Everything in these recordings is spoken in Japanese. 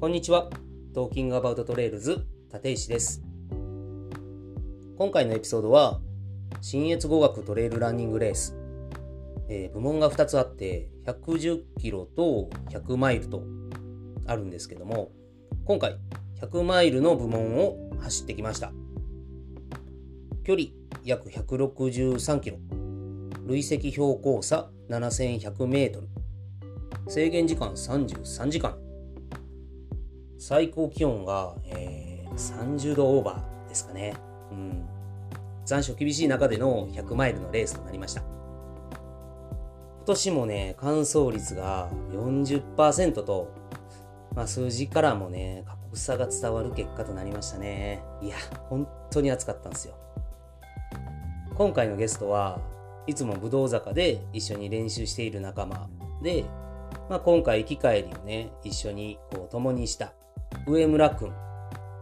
こんにちは。 Talking About Trails 立石です。今回のエピソードは、信越五岳トレイルランニングレース。えー部門が2つあって、110キロと100マイルとあるんですけども、今回、100マイルの部門を走ってきました。距離約163キロ。累積標高差7100メートル。制限時間33時間。最高気温が、えー30度オーバーですかね。うん。残暑厳しい中での100マイルのレースとなりました。今年もね、乾燥率が40%と、まあ数字からもね、過酷さが伝わる結果となりましたね。いや、本当に暑かったんですよ。今回のゲストはいつも武道坂で一緒に練習している仲間で、まあ、今回行き帰りをね一緒にこう共にした上村くん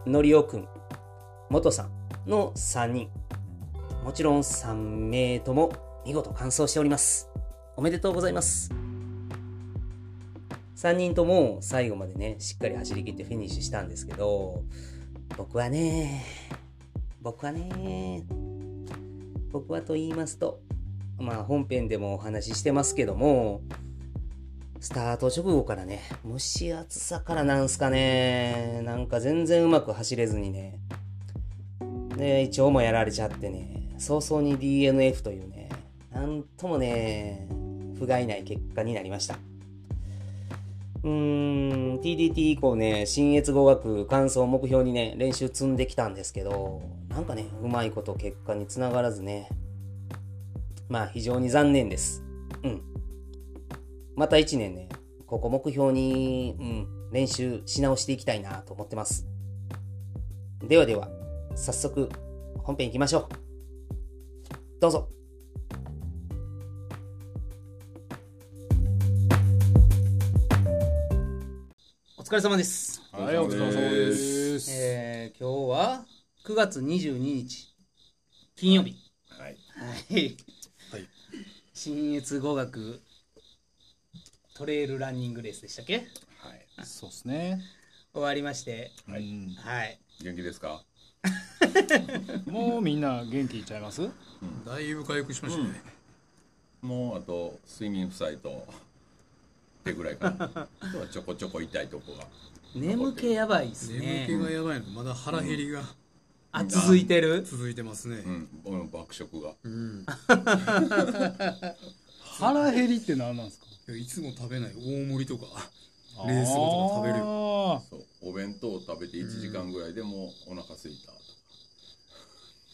のりおくん元さんの3人。もちろん3名とも見事完走しております。おめでとうございます。3人とも最後までねしっかり走り切ってフィニッシュしたんですけど僕はね僕はね僕はと言いますとまあ本編でもお話ししてますけどもスタート直後からね蒸し暑さからなんすかね。なんか全然うまく走れずにね。で胃腸もやられちゃってね。早々に DNF というねなんともね不甲斐ない結果になりました。うーん TDT 以降ね新越語学完走目標にね練習積んできたんですけどなんかねうまいこと結果につながらずね。まあ非常に残念です。うん。また1年ねここ目標に、うん、練習し直していきたいなと思ってますではでは早速本編行きましょうどうぞお疲れ様ですはい、お疲れ様です。えー、今日は9月22日金曜日はい。はいはい。新越語学トレイルランニングレースでしたっけ？はい。そうですね。終わりまして。はい。はい。元気ですか？もうみんな元気いっちゃいます？だいぶ回復しましたね、もうあと睡眠負債と手ぐらいかな。あとはちょこちょこ痛いとこが眠気やばいです眠ね気がやばい。のまだ腹減りが。あ続いてる？続いてますね。うん。爆食が。うん、腹減りって何なんですか？いつも食べない大盛りとかレース後とか食べる。そうお弁当を食べて1時間ぐらいでもうお腹空いたと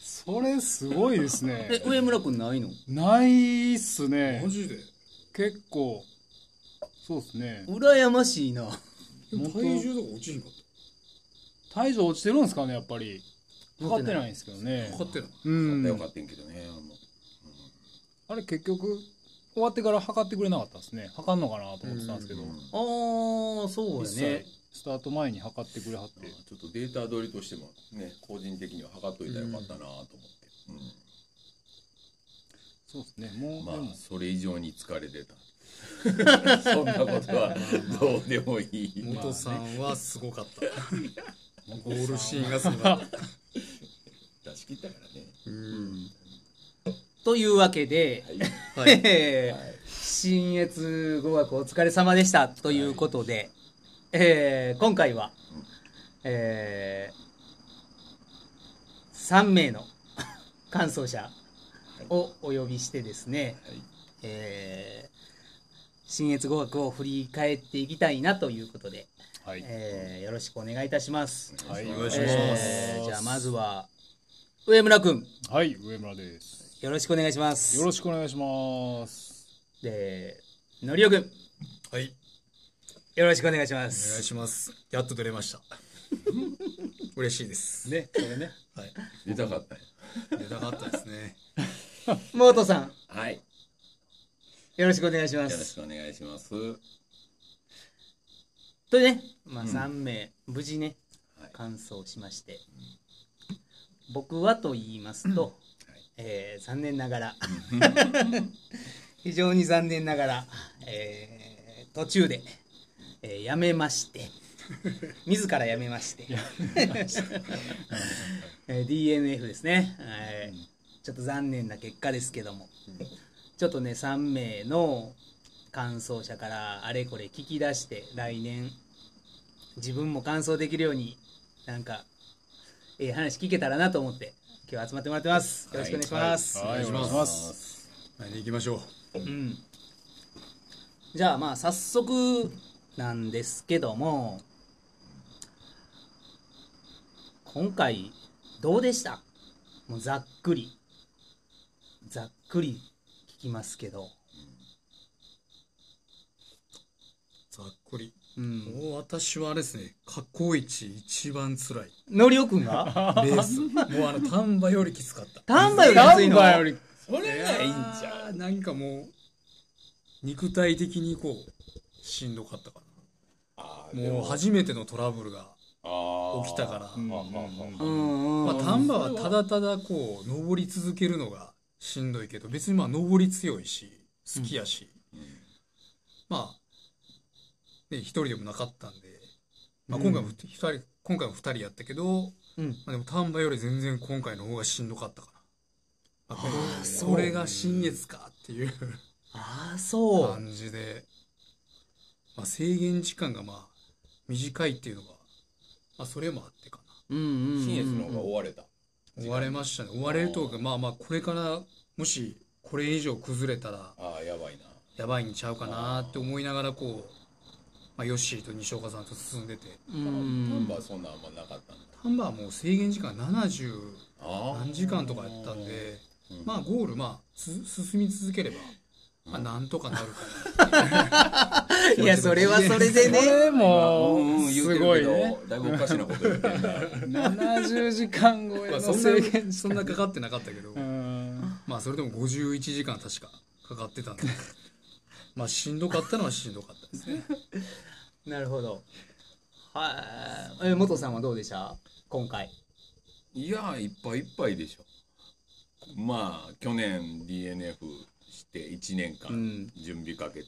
それすごいですね。え上村君ないの？ないっすねマ。ジで？結構、そうですね。羨ましいな体重とか落ちんかっ体重落ちてるんですかね、やっぱり。測ってないんですけどねた。かかってないうん。よかったんけどねあれ結局、終わってから測ってくれなかったですね。測んのかなと思ってたんですけど。うん。ああそう実やね。際、スタート前に測ってくれはって。ちょっとデータ通りとしてもね個人的には測っといたらよかったなと思って、そうですね。もう、うんまあそれ以上に疲れてた。そんなことはどうでもいい。元さんはすごかった。ゴールシーンがすごかった。出し切ったからね。うんというわけで、はいえー 新越語学お疲れ様でしたということで、えー今回は、え3名の 感想者をお呼びしてですね、はいえー新越語学を振り返っていきたいなということで、はい。えーよろしくお願いいたします。はい。お願いしますえーじゃあまずは上村君はい、上村です。よろしくお願いします。よろしくお願いします。で、のりおくん、はい。よろしくお願いしまお願いす。します。やっと出れました。嬉しいです。ね、それね。はい。出たかった出たかったですね。モートさん、はい。よろしくお願いしまよろしす。くお願いします。とね、まあ、3名、無事ねはい、完走しまして、僕はと言いますと、えー残念ながら、非常に残念ながら、えー途中で、えーやめまして、自ら辞めまして。えー DNF ですね、はい。ちょっと残念な結果ですけども、ちょっとね3名の感想者からあれこれ聞き出して来年自分も感想できるようになんかええ話聞けたらなと思って今日は集まってもらってます。よろしくお願いします、はい。お願いします。はい行きましょううん、じゃあまあ早速なんですけども今回どうでした？もうざっくり。ざっくり聞きますけど、ざっくりうん、もう私はあれですね過去一一番辛い。のりおくんが？レース。もうあの丹波よりきつかった。丹波より熱いのナンバーよりそれがいいんちゃいやーなんかもう肉体的にこうしんどかったかうなも。う初めてのトラブルがあ起きたから、丹波はただただこう登り続けるのがしんどいけど別にまあ登り強いし好きやし、まあね一人でもなかったんで、まあ、今回も二人、今回も二人やったけど、うん。まあ、でも丹波より全然今回の方がしんどかったかな、まあそれが新越かっていうああそう。感じで、まあ、制限時間がまあ短いっていうのが、まあ、それもあってかな。うんうんうんうん新越の方が追われた。追われましたね。追われるというかまあまあこれからもしこれ以上崩れたらああやばいな。やばいんちゃうかなって思いながらこう、まあ、ヨッシーと西岡さんと進んでて。うん。丹波はそんなあんまなかったんだ。丹波はもう制限時間70あ何時間とかやったんでうん。まあゴールまあつ進み続ければ、まあ、なんとかなるかな いやそれはそれでこねもうすごいね。だいぶおかしなこと言ってんな。70時間超えのまあそん制限なそんなかかってなかったけど、うん。まあそれでも51時間確かかかってたんでまあしんどかったのはしんどかったですね。なるほど。はい。え元さんはどうでした？今回。いやいっぱいいっぱいでしょ。まあ去年 DNF して1年間うん。準備かけ、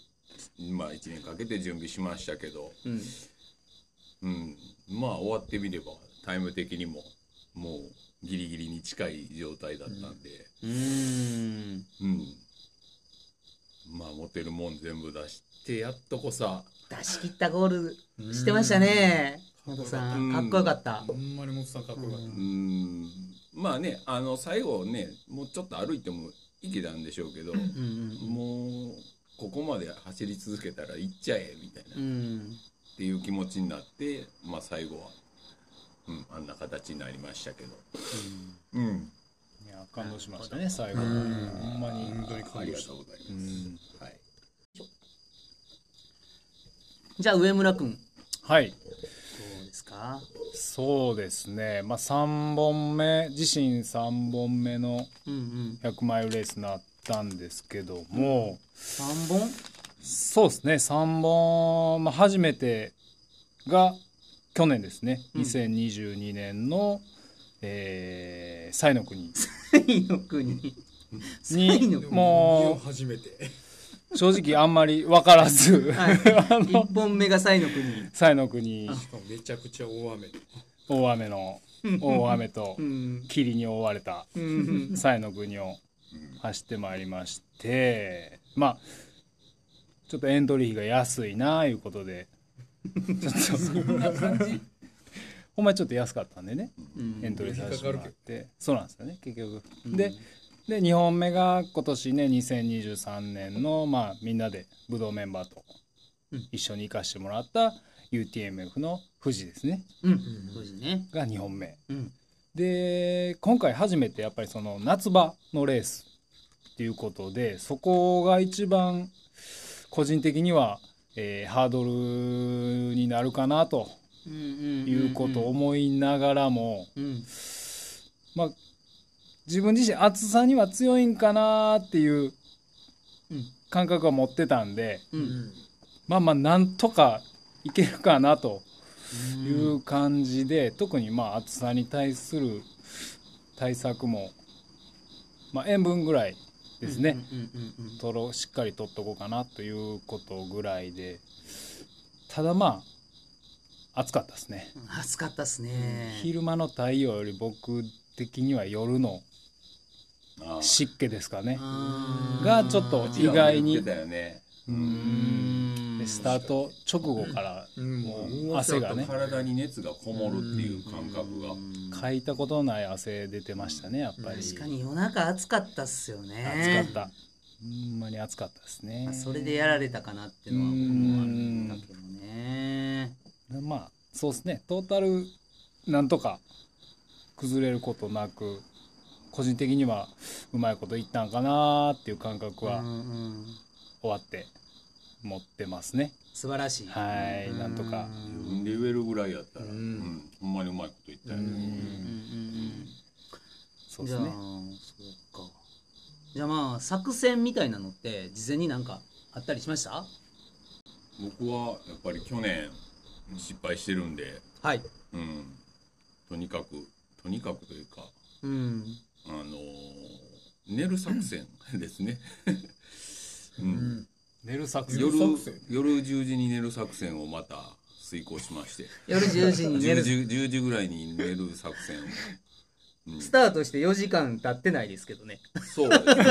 まあ1年かけて準備しましたけど。うん。うん。まあ終わってみればタイム的にももうギリギリに近い状態だったんで。うーん。うん、まあ持てるもん全部出してやっとこさ。出し切ったゴールしてましたね。元さうん。んかっこよかった。ほんまに元さんかっこよかった、うん。まあねあの最後ねもうちょっと歩いてもいけたんでしょうけど、うんうんもうここまで走り続けたら行っちゃえみたいな、うっんていう気持ちになってまあ最後は、うん、あんな形になりましたけど。うん、いや感動しましたね最後ほんまに。本当に感動したとうございます、はい。じゃあ上村君。はい。どうですか？そうですね。まあ3本目自身3本目のうんうん。100マイルレースになったんですけども、3本？そうですね。3本、まあ、初めてが去年ですね、うん。2022年の、えの国サイの国サイに。の国も初めて。う正直あんまり分からず、はい。あの1本目がサイの国西の国しかもめちゃくちゃ大雨で。大雨の大雨とうん。霧に覆われたうん。西の国を走ってまいりましてまあちょっとエントリー費が安いなあいうことで。ちょっとほんまにちょっと安かったんでね。うん。エントリーさせてもらって。そうなんですよね結局。うん。でで2本目が今年ね2023年のまあみんなで武道メンバーとうん。一緒に行かしてもらった UTMF の富士ですね。うん。そうですね。が2本目。うん。で今回初めてやっぱりその夏場のレースっていうことでそこが一番個人的には、えーハードルになるかなということを思いながらも、うんまあ自分自身暑さには強いんかなっていううん感覚は持ってたんでうん。まあまあなんとかいけるかなとうんいう感じで、特にまあ暑さに対する対策も、まあ、塩分ぐらいですね、とろしっかりとっとこうかなということぐらいで。ただまあ暑かったですね。暑かったっすね。昼間の太陽より僕的には夜の湿気ですかね。がちょっと意外に。スタート直後からうん。ももう汗がね。体に熱がこもるっていう感覚が。かいたことない汗出てましたねやっぱり。確かに夜中暑かったっすよね。暑かった。ほんまに暑かったですね。まあそれでやられたかなっていうのは僕もあったけどねまあそうですね。トータルなんとか崩れることなく個人的にはうまいこといったんかなっていう感覚は終わって持ってますね。素晴らしい。はいなんとか。自分で言えるぐらいやったら、うん。ほんまにうまいこと言ったよね、うんうんうんじゃあそうですね。そうか。じゃあまあ作戦みたいなのって事前になんかあったりしました？僕はやっぱり去年失敗してるんで、はい。うん、とにかくとにかくというかうん。あのー寝る作戦ですね、うん。寝る作戦。夜作戦。夜10時に寝る作戦をまた遂行しまして。夜10時に寝10る 時 ,10 時ぐらいに寝る作戦を、うんスタートして4時間経ってないですけどね。そうですね。こ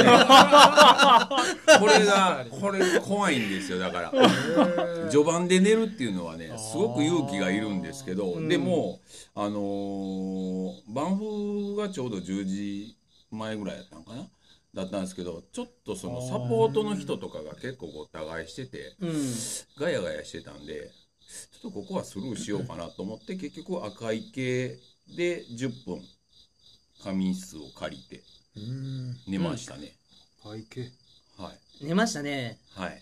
れがこれが怖いんですよだから。序盤で寝るっていうのはねすごく勇気がいるんですけど、でもあのー、バンフがちょうど10時前ぐらいやったのかな？だったんですけどちょっとそのサポートの人とかが結構ごった返しててうん。ガヤガヤしてたんでちょっとここはスルーしようかなと思って結局赤い系で10分仮眠室を借りてうん。寝ましたね、会計はい。寝ましたね。はい。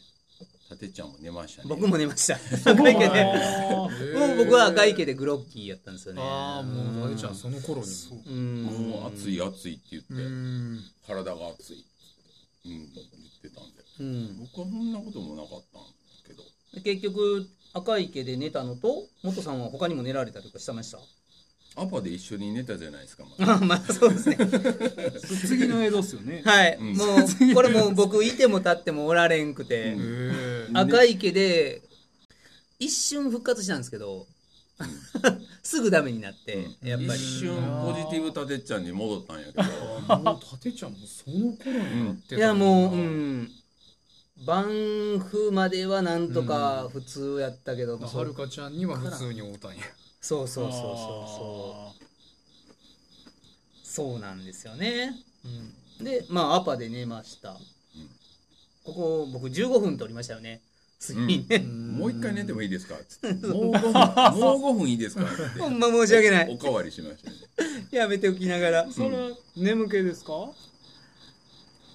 たてちゃんも寝ましたね。僕も寝ました。赤池で。あも。う 僕は赤池でグロッキーやったんですよね。ああもう大ちゃんその頃にも。う。ん。もう暑い暑いって言って、うん。体が熱い。うん、言ってたんで。うん。僕はそんなこともなかったんですけど。結局赤池で寝たのと元さんは他にも寝られたりとかしてました？アパで一緒に寝たじゃないですか、まだ。あ まあそうですね。次の映像っすよねはい、うん。もうこれもう僕いても立ってもおられんくて、赤池で一瞬復活したんですけど すぐダメになって、やっぱり。一瞬ポジティブたてちゃんに戻ったんやけど。もうたてちゃんもその頃になってたいやもううん。バンフまではなんとか普通やったけど、そはるかちゃんには普通に会うたんやそうそうそうそう。そうそうなんですよね、うん、でまあアパで寝ました、ここ僕15分取りましたよね。次に。ね、もう一回寝てもいいですか？もう5分、もう5分いいですか？って。ほんま申し訳ない。おかわりしました。ね。やめておきながら。それは眠気ですか？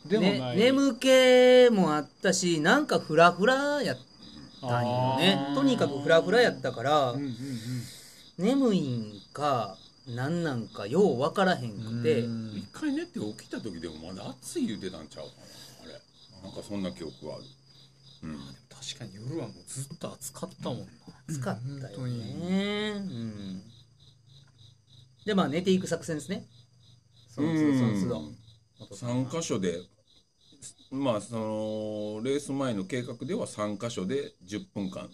でもね眠気もあったしなんかフラフラやったんよね。とにかくフラフラやったから、うんうんうん眠いんかなんなんかよう分からへんくてうん一回寝て起きた時でもまだ暑い言うてたんちゃうかな。あれ。なんかそんな記憶がある。うん。確かに夜はもうずっと暑かったもんな暑かったよねうんでまあ寝ていく作戦ですねその都度その都度うん元さんは3箇所でまあそのレース前の計画では3箇所で10分間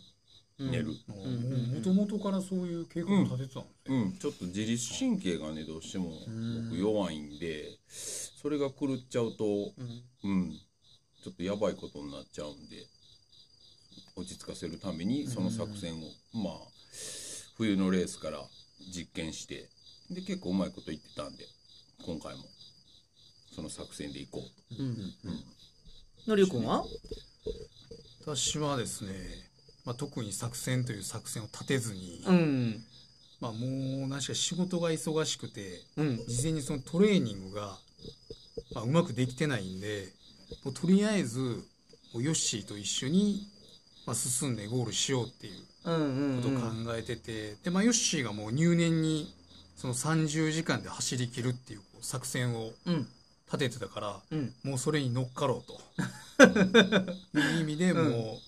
寝る、もともとからそういう計画立ててたんですね。うん。ちょっと自律神経がねどうしても僕弱いんでそれが狂っちゃうとうん。ちょっとやばいことになっちゃうんで落ち着かせるためにその作戦をまあ冬のレースから実験してで結構うまいこと言ってたんで今回も。その作戦でいこうと。のりゅうくんは？私はですね、まあ、特に作戦という作戦を立てずに、うん。まあ、もう何しか仕事が忙しくてうん。事前にそのトレーニングが、まあ、うまくできてないんでもうとりあえずもうヨッシーと一緒に、まあ、進んでゴールしようっていううんうんことを考うんえてて、でまあ、ヨッシーがもう入念にその30時間で走り切るっていう作戦をうん。立ててたから、うん。もうそれに乗っかろうと。いう意味でもう,、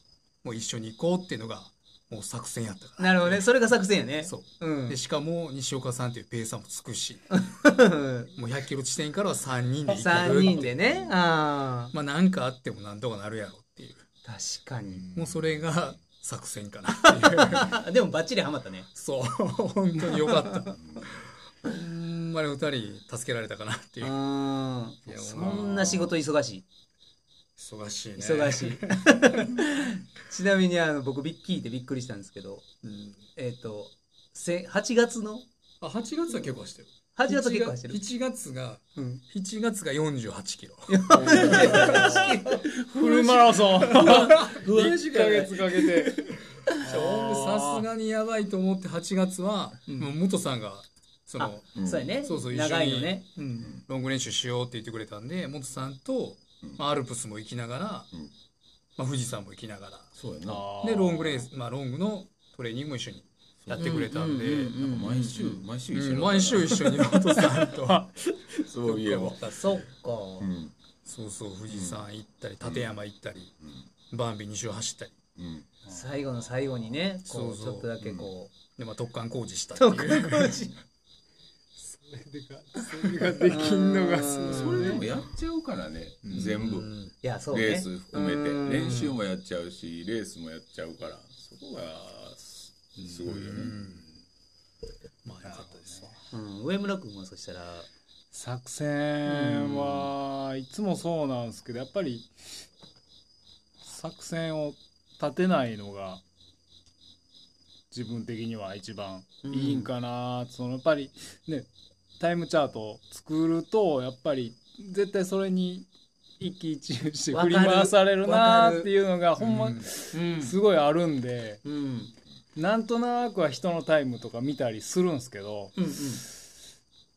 もう一緒に行こうっていうのがもう作戦やったから。なるほどね。それが作戦やね。そう。うん。でしかも西岡さんっていうペーサーもつくし もう100キロ地点からは3人で行く3人でね。ああまあ何かあってもなんとかなるやろっていう。確かに。もうそれが作戦かなっていう。でもバッチリハマったね。そう。本当によかった。ほんまに二人助けられたかなっていう。そんな仕事忙しい忙しいね。忙しい。ちなみにあの僕びっ聞いてびっくりしたんですけどうんえっ、とせ8月の？あ8月は結構走ってる。8月は結構走ってる。7月がうん。7月が48キロ。フルマラソン。1ヶ月かけて。さすがにやばいと思って8月は、もう元さんがそのうんそうやね。そうそう一緒に長いのね。うん。ロング練習しようって言ってくれたんで元さんと、まあ、アルプスも行きながら、うん。まあ、富士山も行きながら。そうやな。でロングレース、まあ、ロングのトレーニングも一緒にやってくれたんで、毎週毎週一緒うんに毎週一緒に元さんと そういえば。そっか、うん。そうそう富士山行ったり立山行ったり、バンビ2周走ったり。うん。最後の最後にねこそうちょっとだけこう、で、まあ、突貫工事したっていう。特訓工事それができんのがすごいそれでもやっちゃうからね全部。うんいやそうね。レース含めて。うん。練習もやっちゃうしレースもやっちゃうから。そこがすすごいよね。まあよかったですわうん、上村君はそしたら？作戦はいつもそうなんですけどやっぱり作戦を立てないのが自分的には一番いいんかな、そのやっぱりねタイムチャートを作るとやっぱり絶対それに一喜一憂して振り回されるなっていうのがほんまうん。すごいあるんでうん。なんとなくは人のタイムとか見たりするんですけどうんうん。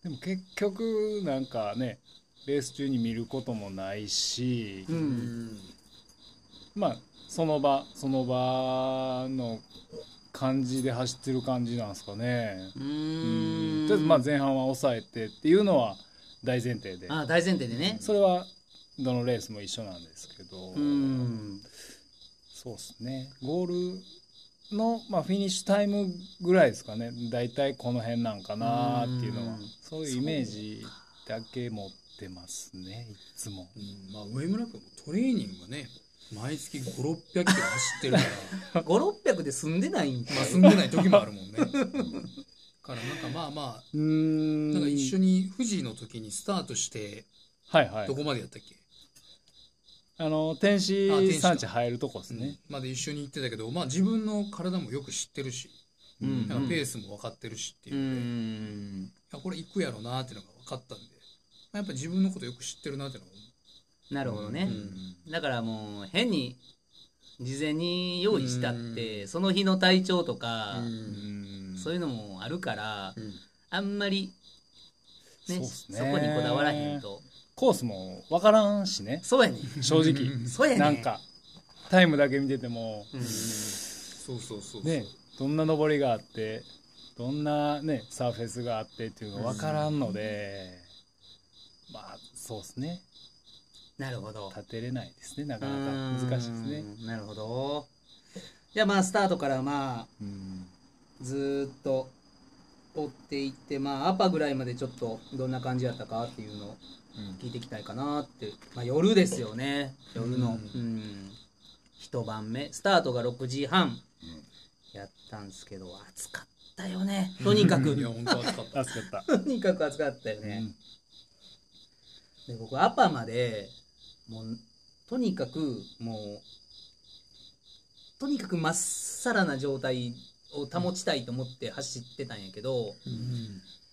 でも結局なんかねレース中に見ることもないし、うん。まあその場その場の感じで走ってる感じなんですかね。ううん。とりあえずまあ前半は抑えてっていうのは大前提で。あ大前提でね。それはどのレースも一緒なんですけど、うん。そうですね。ゴールの、まあ、フィニッシュタイムぐらいですかね。大体この辺なんかなっていうのは。うん。そういうイメージだけ持ってますねいつも。うん。まあ、上村君もトレーニングがね毎月5600キロ走ってるから。5600で済んでないんかまあ住んでない時もあるもんね。からなんかまあまあうーん。なんか一緒に富士の時にスタートしてはいはい。どこまでやったっけ、あの天あ天使使産地入るとこですね、まで一緒に行ってたけどまあ自分の体もよく知ってるし、うん。なんかペースも分かってるしっていう。う、いんやこれ行くやろなっていうのが分かったんで、まあ、やっぱ自分のことよく知ってるなっていうのがなるほどね、うんだからもう変に事前に用意したってその日の体調とか、うん。そういうのもあるから、うん。あんまり、ねそうっすね。そこにこだわらへんと。コースも分からんしね。そうやねん。正直。そうやねん。なんかタイムだけ見てても。うん。そうそうそうそう、ねどんな登りがあってどんなねサーフェスがあってっていうのが分からんので、まあそうですねなるほど。立てれないですねなかなか。難しいですね。うん。なるほど。じゃあまあスタートからまあうん。ずーっと追っていってまあアパぐらいまでちょっとどんな感じやったかっていうのを聞いていきたいかなって、まあ、夜ですよね。夜の。うん。一晩目。スタートが6時半。やったんですけど暑かったよね。とにかく。いや本当暑かった。とにかく暑かったよね、で僕アパまでもうとにかくもうとにかくまっさらな状態を保ちたいと思って走ってたんやけど、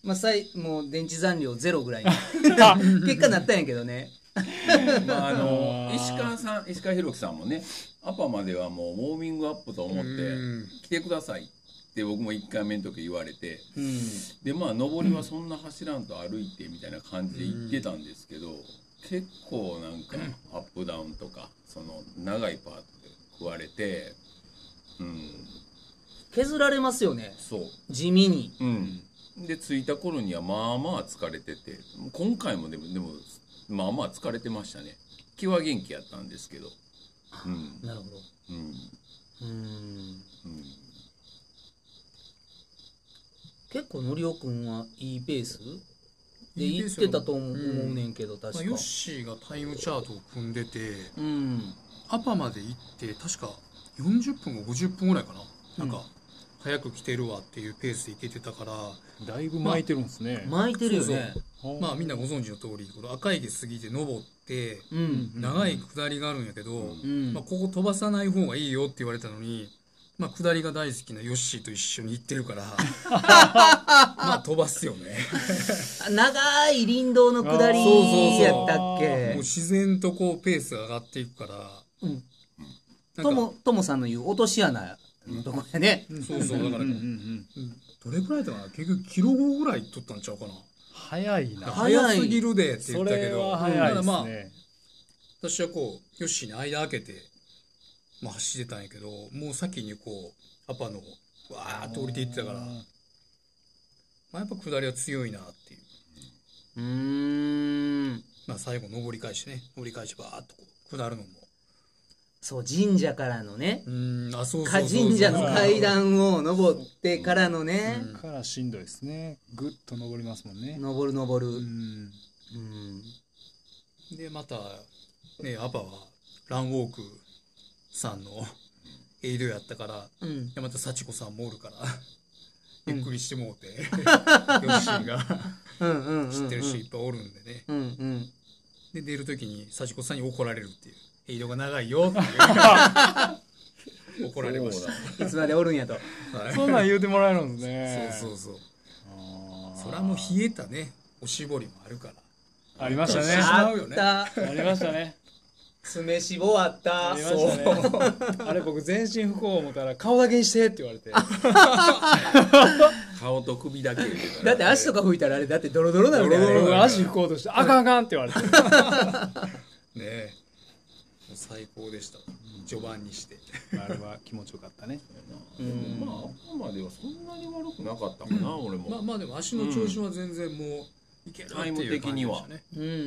まあ、さいもう電池残量ゼロぐらいに 結果なったんやけどね。まああの石川さん石川博樹さんもねアパまではもうウォーミングアップと思って来てくださいって僕も1回目の時言われてうん。でまあ上りはそんな走らんと歩いてみたいな感じで行ってたんですけど結構なんかアップダウンとかその長いパートで食われてうん。削られますよね。そう。地味に。うん。で着いた頃にはまあまあ疲れてて今回もでもでもまあまあ疲れてましたね。気は元気やったんですけど。うん。なるほど。うん。うん。うん。結構のりおくんはいいペース？でいいペース行ってたと思うねんけど確か、まあ、ヨッシーがタイムチャートを組んでてうん。アパまで行って確か40分か50分ぐらいかな、なんか早く来てるわっていうペースで行けてたからだいぶ巻いてるんですね、巻いてるよね。まあみんなご存知の通りこの赤池過ぎて登ってうん。長い下りがあるんやけど、うん。まあ、ここ飛ばさない方がいいよって言われたのに、まあ、下りが大好きなヨッシーと一緒に行ってるから。まあ飛ばすよね。長い林道の下りそうそうそう。やったっもうけ自然とこうペースが上がっていくから、うん。ともともさんの言う落とし穴のとこやね。そうそうだから、うんうんうんどれくらいだかな？結局キロ後ぐらい取ったんちゃうかな。早いな。早すぎるでって言そったけど。れは早いただまあですね、私はこうヨッシーに間開けて、まあ、走ってたんやけどもう先にこうアパのわーっと降りていってたから、まあ、やっぱ下りは強いなっていう、うーん。まあ、最後登り返してね登り返してバーっとこう下るのも。そう神社からのね。うんあそうそう神社の階段を登ってからのね。からしんどいですね。ぐっと登りますもんね。登る登る。ううんん。でまたねアパはランウォークさんのエイドやったからうん。でまた幸子さんもおるからゆっくりしてもうて、ヨッシーが。うんうんうん知ってる人いっぱいおるんでね、うんうん。で出る時に幸子さんに怒られるっていうエイドが長いよっていう。怒られました。いつまでおるんやと。はい。そんなん言うてもらえるんですね。そうそうそう。それはもう冷えたね。おしぼりもあるから。ありましたね。ありましたね詰め絞あった。ありましたね。あれ僕全身不幸思ったら顔だけにしてって言われて。顔と首だけ。だって足とか拭いたらあれだってドロドロなるから。ドロドロ僕足拭こうとしてあかんあかんって言われて。ねえ。最高でした。序盤にして。あれは気持ちよかったね。うん。まあ朝まではそんなに悪くなかったかな、俺も、まあまあでも足の調子は全然もういけるっていう感じでしたね。うんうんうんうん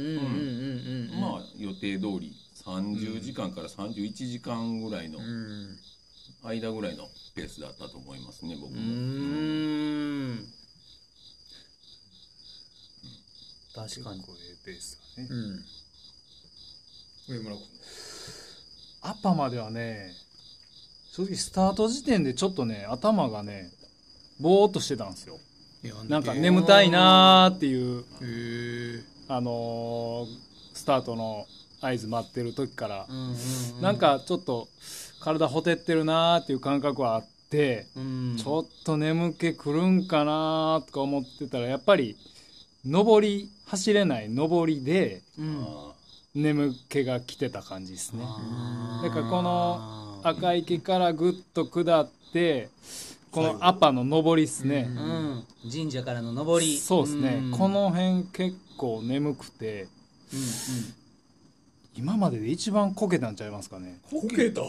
うん。まあ予定通り30時間から31時間ぐらいのうん。間ぐらいのペースだったと思いますね僕うも、ーん。確かに。こういうペースがね。うん。上村君。アパまではね正直スタート時点でちょっとね頭がねぼーっとしてたんですよ。なんか眠たいなーっていうあのースタートの合図待ってる時からうんうんうん。なんかちょっと体ほてってるなーっていう感覚はあってうん。ちょっと眠気くるんかなーとか思ってたらやっぱり上り走れない上りでうん。あ眠気が来てた感じですね。だからこの赤池からぐっと下ってこのアパの上りですね。うん。神社からの上り。そうですね。ん。この辺結構眠くてうんうん今までで一番こけたんちゃいますかね。こけた？へ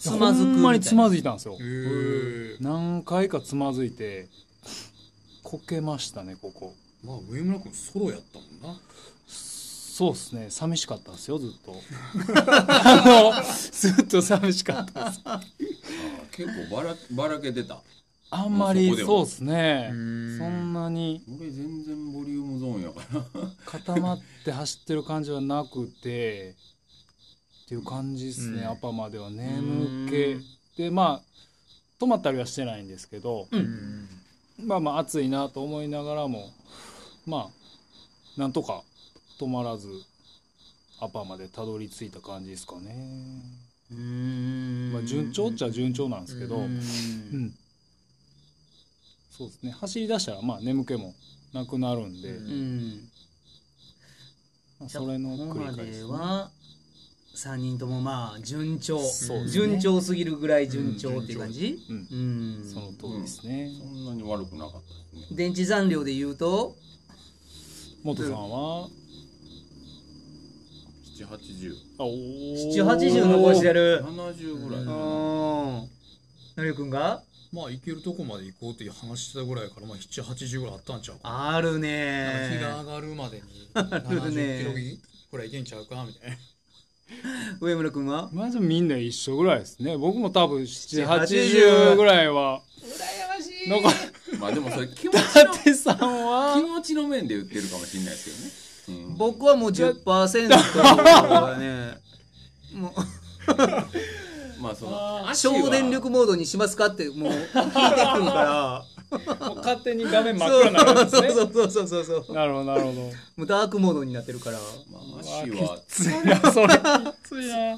つまずくほんまにつまずずいたんですよ。え何回かつまずいてこけましたねここ。まあ上村君ソロやったもんな。そうですね。寂しかったですよずっと。あのずっと寂しかったです。あ結構ばらばらけてたあんまりそうですね。うん。そんなに。俺全然ボリュームゾーンやから。固まって走ってる感じはなくてっていう感じですね、うん。アパまでは眠気。でまあ止まったりはしてないんですけど、うん。まあまあ暑いなと思いながらもまあなんとか止まらずアパまでたどり着いた感じですかね、うん。まあ、順調っちゃ順調なんですけど、ううんんそうですね。走り出したらまあ眠気もなくなるんで、うん。うんまあそれの繰り返しでね。は3人ともまあ順調。ね。順調すぎるぐらい順調っていう感じ？うん。うん。その通りですね、そんなに悪くなかったですね。電池残量で言うと？元さんは？780あおー。780残してる。70ぐらい、うん。のりくんが？まあ行けるとこまで行こうっていう話してたぐらいからまあ780ぐらいあったんちゃうかあるなんかね日が上がるまでにる70ねキロぐらい行けんちゃうかみたいな。上村くんは？まずみんな一緒ぐらいですね。僕も多分7 780ぐらいは。羨ましい。まあでもそれ気持ちの舘さん気は持ちの面で言ってるかもしれないですけどね、うん、僕はもう10%はね。もうまあその省電力モードにしますかってもう聞いてくるから。もう勝手に画面真っ暗になるんですね。そうそうそうそうそうなるほどなるほど。もうダークモードになってるから。まあ足はついなそれ。きついな。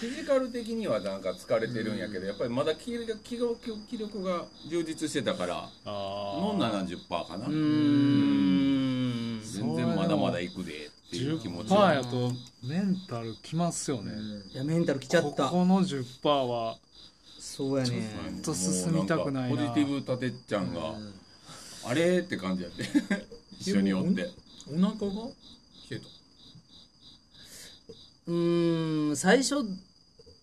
フィジカル的にはなんか疲れてるんやけどやっぱりまだ気力気力気力が充実してたからの70%かな。うーん。全然まだまだ行くでっていう気持ち10%はやとメンタルきますよね、いやメンタルきちゃった。ここの10%はそうやね。っと進みたくないポジティブたてっちゃんが、あれって感じやって。一緒におって。お腹が？冷えた。うーん最初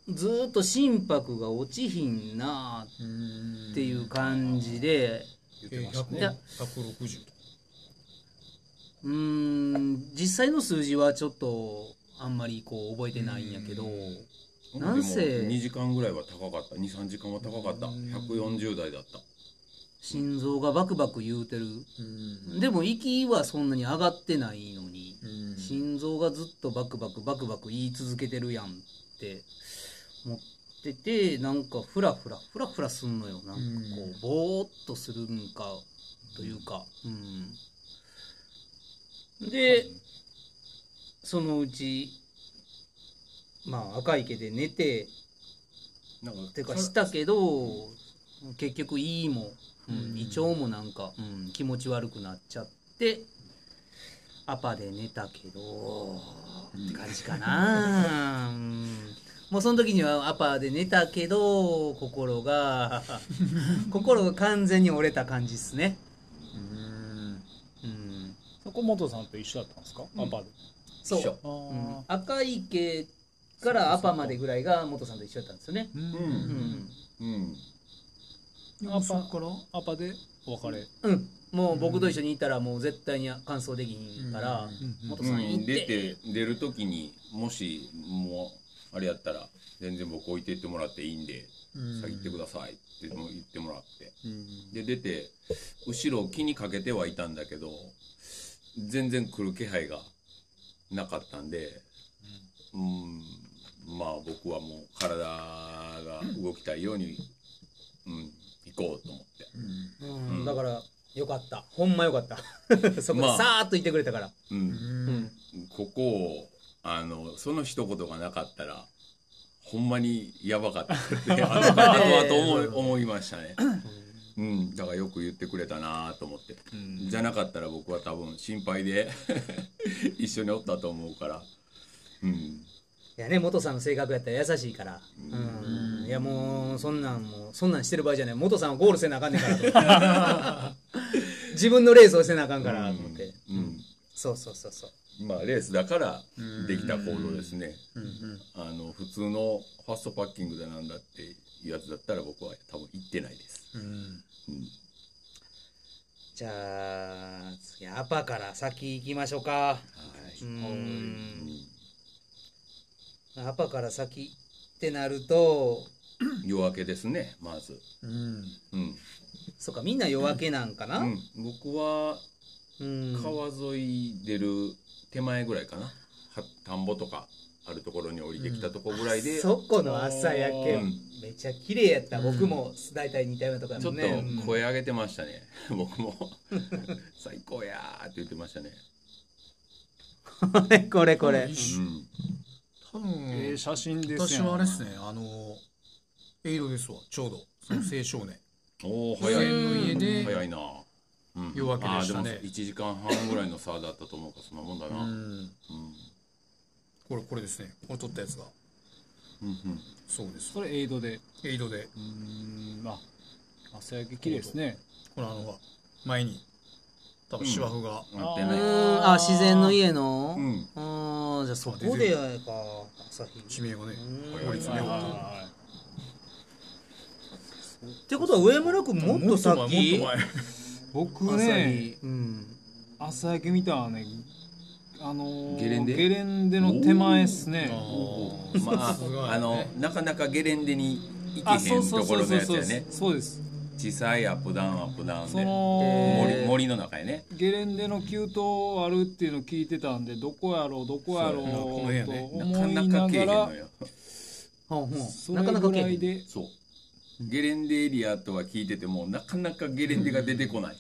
ずーっと心拍が落ちひんなっていう感じでえーいや100 160とかうーん実際の数字はちょっとあんまりこう覚えてないんやけど。なんせでも2時間ぐらいは高かった。23時間は高かった。140代だった。心臓がバクバク言うてる。でも息はそんなに上がってないのに心臓がずっとバクバクバクバク言い続けてるやんって。思っててなんかフラフラフラフラすんのよ。なんかこうぼーっとするんかというか。うんでそのうちまあ赤池で寝てなんかてかしたけど結局胃も、うん、胃腸もなんか、うん、気持ち悪くなっちゃってアパで寝たけどって感じかな、うん。もうその時にはアパで寝たけど心が 心が完全に折れた感じっすね。うんそこ元さんと一緒だったんですか、アパで。そう。一緒。あうん。赤池からアパまでぐらいが元さんと一緒だったんですよね。ううん。うん。うん。アそっから？パアパでお別れ。うん、もう僕と一緒にいたらもう絶対に完走できひんから、元さん行っ出て、て出る時にもしもうあれやったら全然僕置いてってもらっていいんで先行ってくださいっても言ってもらって。で出て後ろを気にかけてはいたんだけど全然来る気配がなかったんでうんまあ僕はもう体が動きたいように、うん、行こうと思って。うん。だからよかった。ほんまよかった。そこさーっと言ってくれたから、うん。うん。ここをあのその一言がなかったらほんまにやばかったって あの後々思い思いましたね、うん、だからよく言ってくれたなと思って、じゃなかったら僕は多分心配で 一緒におったと思うから。うん。いやね元さんの性格やったら優しいから、うん。いやもうそんなんもうそんなんしてる場合じゃない。元さんはゴールせなあかんねんから 自分のレースをせなあかんからと思って、うん。そうそうそうそう。まあレースだからできた行動ですね、あの普通のファストパッキングだなんだっていうやつだったら僕は多分行ってないです、うん。じゃあ次アパから先行きましょうか。はい、うん。アパから先ってなると夜明けですねまず。うん。うん、そっかみんな夜明けなんかな、うん、僕はうん。川沿い出る手前ぐらいかな。は田んぼとかあるところに降りてきたとこぐらいで、そこの朝焼け、うん。めっちゃ綺麗やった、僕も大体似たようなとこやちょっと声上げてましたね、僕も。最高やーって言ってましたね、これこれ。これうん、多分、ええ写真です私やん。はあれですね。あのエイドですわ。ちょうど。その青少年。おお早い。の家で早いな、うん、夜明けでしたね。あーも1時間半ぐらいの差だったと思うからそんなもんだな、うん。うんこれこれですね。これ撮ったやつが。うんそうです。それエイドで？エイドで。うーん。まあ朝焼け綺麗ですね。このあの前に多分芝生が、うん、なってうない。ーん。あ自然の家の、うん。あーじゃあそこでやか朝日。地名がねうん。法律ねってことは上村君もっとさっもっきと前もっと 僕朝ね日。うん。朝焼け見たのはねあのーゲレンデ？ゲレンデの手前っすね。前まああのなかなかゲレンデに行あけへそうんところのやつやね。そうです。小さいアップダウンアップダウンそでの森森の中やね。ゲレンデの急登あるっていうのを聞いてたんでどこやろうどこやろうそうやな。この辺やねとな思いかなかけえへなんがらのよそなかなかけえへん。れぐらいでそう。ゲレンデエリアとは聞いててもなかなかゲレンデが出てこない、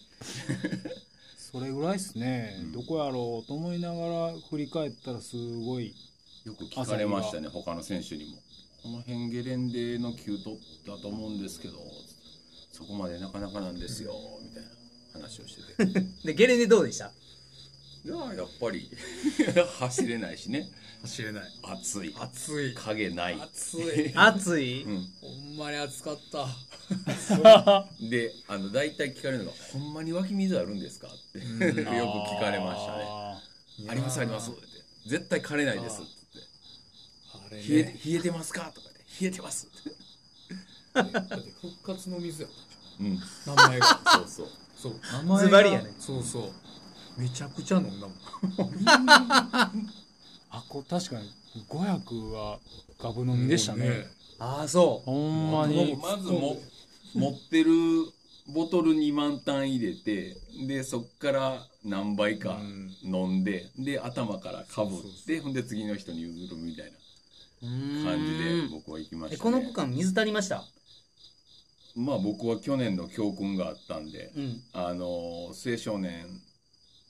それぐらいですね、うん。どこやろうと思いながら振り返ったらすごいよく聞かれましたね他の選手にも。この辺ゲレンデの急取ったと思うんですけどそこまでなかなかなんですよみたいな話をしてて。でゲレンデどうでした？いややっぱり 走れないしね。走れない。暑い。暑い。影ない。暑い。暑い、うん。ほんまに暑かった。であの大体聞かれるのが「ほんまに湧き水あるんですか?」って よく聞かれましたね。あ「ありますあります」って「絶対枯れないです」って。あれ言って冷えねて「冷えてますか?」とかで「冷えてます」って。復活の水やったうん。じゃん。名前が。そうそう。そう。名前が。ズバリやね。そうそうめちゃくちゃ飲んだもん。ー あこ確かに500はガブ飲みでしたね。ああそう。ほんまに。まずも持ってるボトルに満タン入れてでそっから何杯か飲んで、で頭からかぶってほんで次の人に譲るみたいな。感じで僕は行きましたね。えこの区間水足りました？まあ僕は去年の教訓があったんで、うん。あの青少年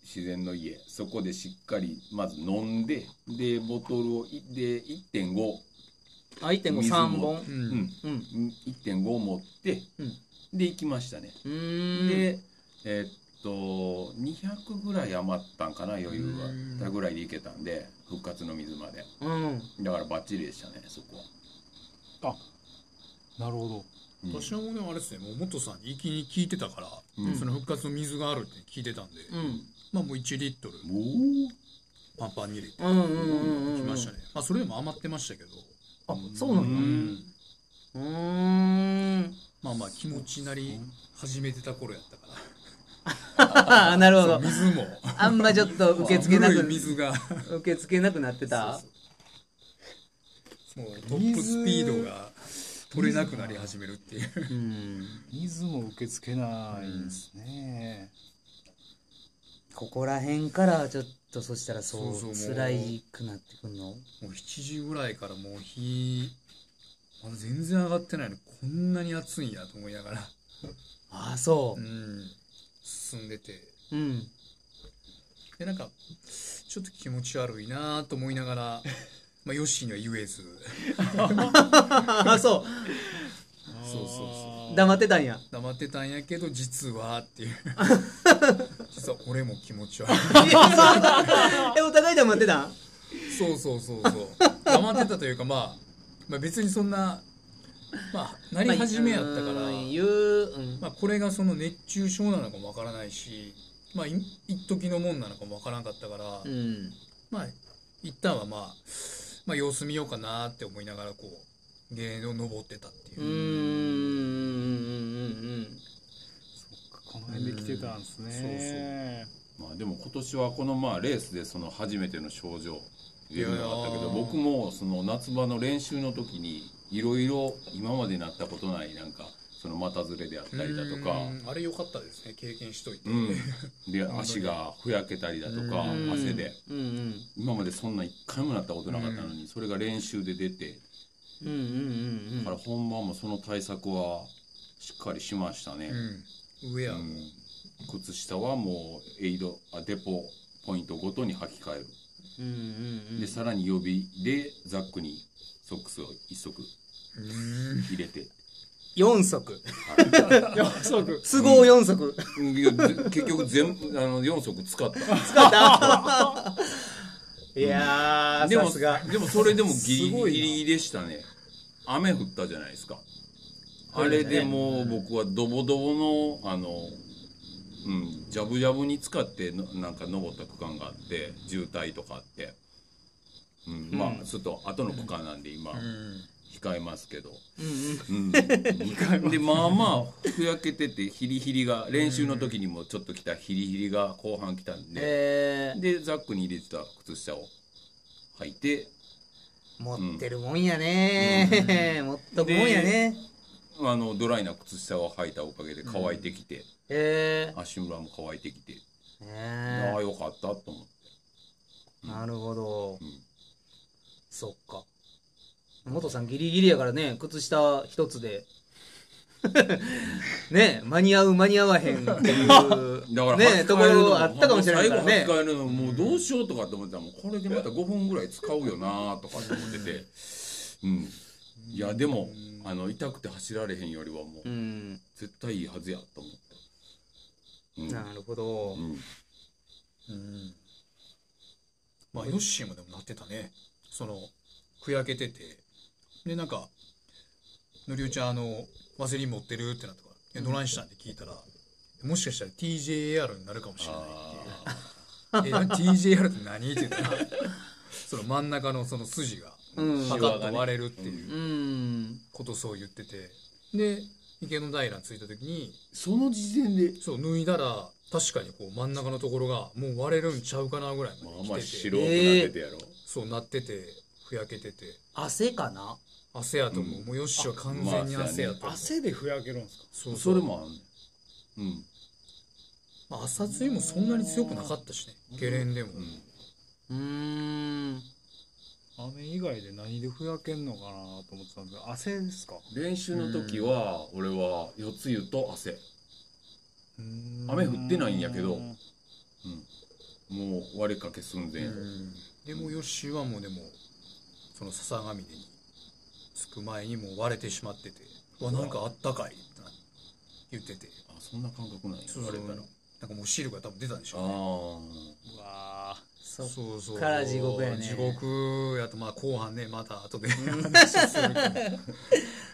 自然の家。そこでしっかりまず飲んででボトルをいで1.5あ1.5水3も本。うん。うん。1.5持って、うん。で行きましたね。でえーっと200ぐらい余ったんかな余裕がうん。たぐらいで行けたんで復活の水まで。うん。だからバッチリでしたねそこは、あなるほど。うん。私はもうねあれですね。もう元さんに一気に聞いてたから、うん。その復活の水があるって聞いてたんで、うんまあもう1リットル。おパンパンに入れて。うんうんうんうんきましたね、まあそれでも余ってましたけど。あそうなんだ。うん。まあまあ気持ちなり始めてた頃やったから。あなるほど。水も。あんまちょっと受け付けなく水が。受け付けなくなってた。もうトップスピードが取れなくなり始めるっていう。うん。水も受け付けないんですね、ここら辺からちょっとそしたらそうそうそうもう。辛いくなってくんのもう7時ぐらいからもう日まだ全然上がってないのにこんなに暑いんやと思いながら。ああそう。うん進んでて。うん。でなんかちょっと気持ち悪いなと思いながら まあヨッシーには言えず。ああそう。そうそうそう。黙ってたんや。黙ってたんやけど実はっていう 実は俺も気持ち悪い。えお互い黙ってた？んそうそうそうそう。黙ってたというかまあ、まあ別にそんなまあなり始めやったから、うん言ううん。まあ、これがその熱中症なのかもわからないしまあい一時のもんなのかもわからんかったから、うん。まあ一旦はまあまあ様子見ようかなって思いながらこうゲレンデを登ってたっていう。うんこの辺で来てたんですね、まあでも今年はこのまあレースでその初めての症状出るのがあったけど僕もその夏場の練習の時にいろいろ今までなったことないなんかその股ずれであったりだとか。うん。あれ良かったですね。経験しといて、うん。で足がふやけたりだとかうん。汗で。うんうん。今までそんな一回もなったことなかったのにそれが練習で出て。だから本番もその対策はしっかりしましたね、うん、上や、うん。靴下はもうエイドあデポポイントごとに履き替える、うんうんでさらに予備でザックにソックスを一足うん。入れて、4足。4足。都合4足。結局全部あの4足使った。いやーでもでもそれでもギリギリでしたね。雨降ったじゃないですかあれでもう僕はドボドボのあのうんジャブジャブに使ってのなんか登った区間があって渋滞とかあって、うんまあちょっと後の区間なんで今うん。控えますけど、うんうん。うん、でまあまあふやけててヒリヒリが練習の時にもちょっと来たヒリヒリが後半来たんで、えー。でザックに入れてた靴下を履いて。持ってるもんやね持っとくもんやねあのドライな靴下を履いたおかげで乾いてきて、え。ー足裏も乾いてきて、え。ああよかったと思って。ーなるほど。うん。そっか。元さんギリギリやからね靴下一つで。ね間に合う間に合わへんっていう。だからねところあったかもしれないからね。最後履き替えるのもうどうしようとかって思ってたらもうこれでまた5分ぐらい使うよなとかって思ってて。うんいやでもあの痛くて走られへんよりはもううん。絶対いいはずやと思った。うん。なるほど。うん。うん。まあヨッシーもでもなってたね。そのふやけてて。でなんか「のりおちゃんあのワセリン持ってる?」ってなったから「いやどないしたん?」って聞いたらもしかしたら TJAR になるかもしれないって。いう「えな TJAR って何?」って言ったらその真ん中のその筋がうん。パカッと割れるっていう。うん。ことをそう言ってて。で池の平に着いた時にその時点で？そう脱いだら確かにこう真ん中のところがもう割れるんちゃうかなぐらいまあまで来てて、まあ白くなっててやろ。そうなっててふやけてて。汗かな？汗やと思う、うんもうよっしは完全に汗やと思う、汗でふやけるんですか？そうそれもあんねんうん。まあ、朝露もそんなに強くなかったしね。ゲレンでも、うん。うーん雨以外で何でふやけんのかなと思ってたんですけど汗ですか？練習の時は俺は四つ湯と汗。雨降ってないんやけど。うん。もう割れかけ寸前。やろでもよっしはもうでもその笹ヶ峰に着く前にもう割れてしまってて「わなんかあったかい」って言ってて。あそんな感覚なんや。そうそう割れたら。なんかもう汁が多分出たんでしょうね。あうわそそうそう。から地獄やね。地獄やとまあ後半ねまた後で話をするけど。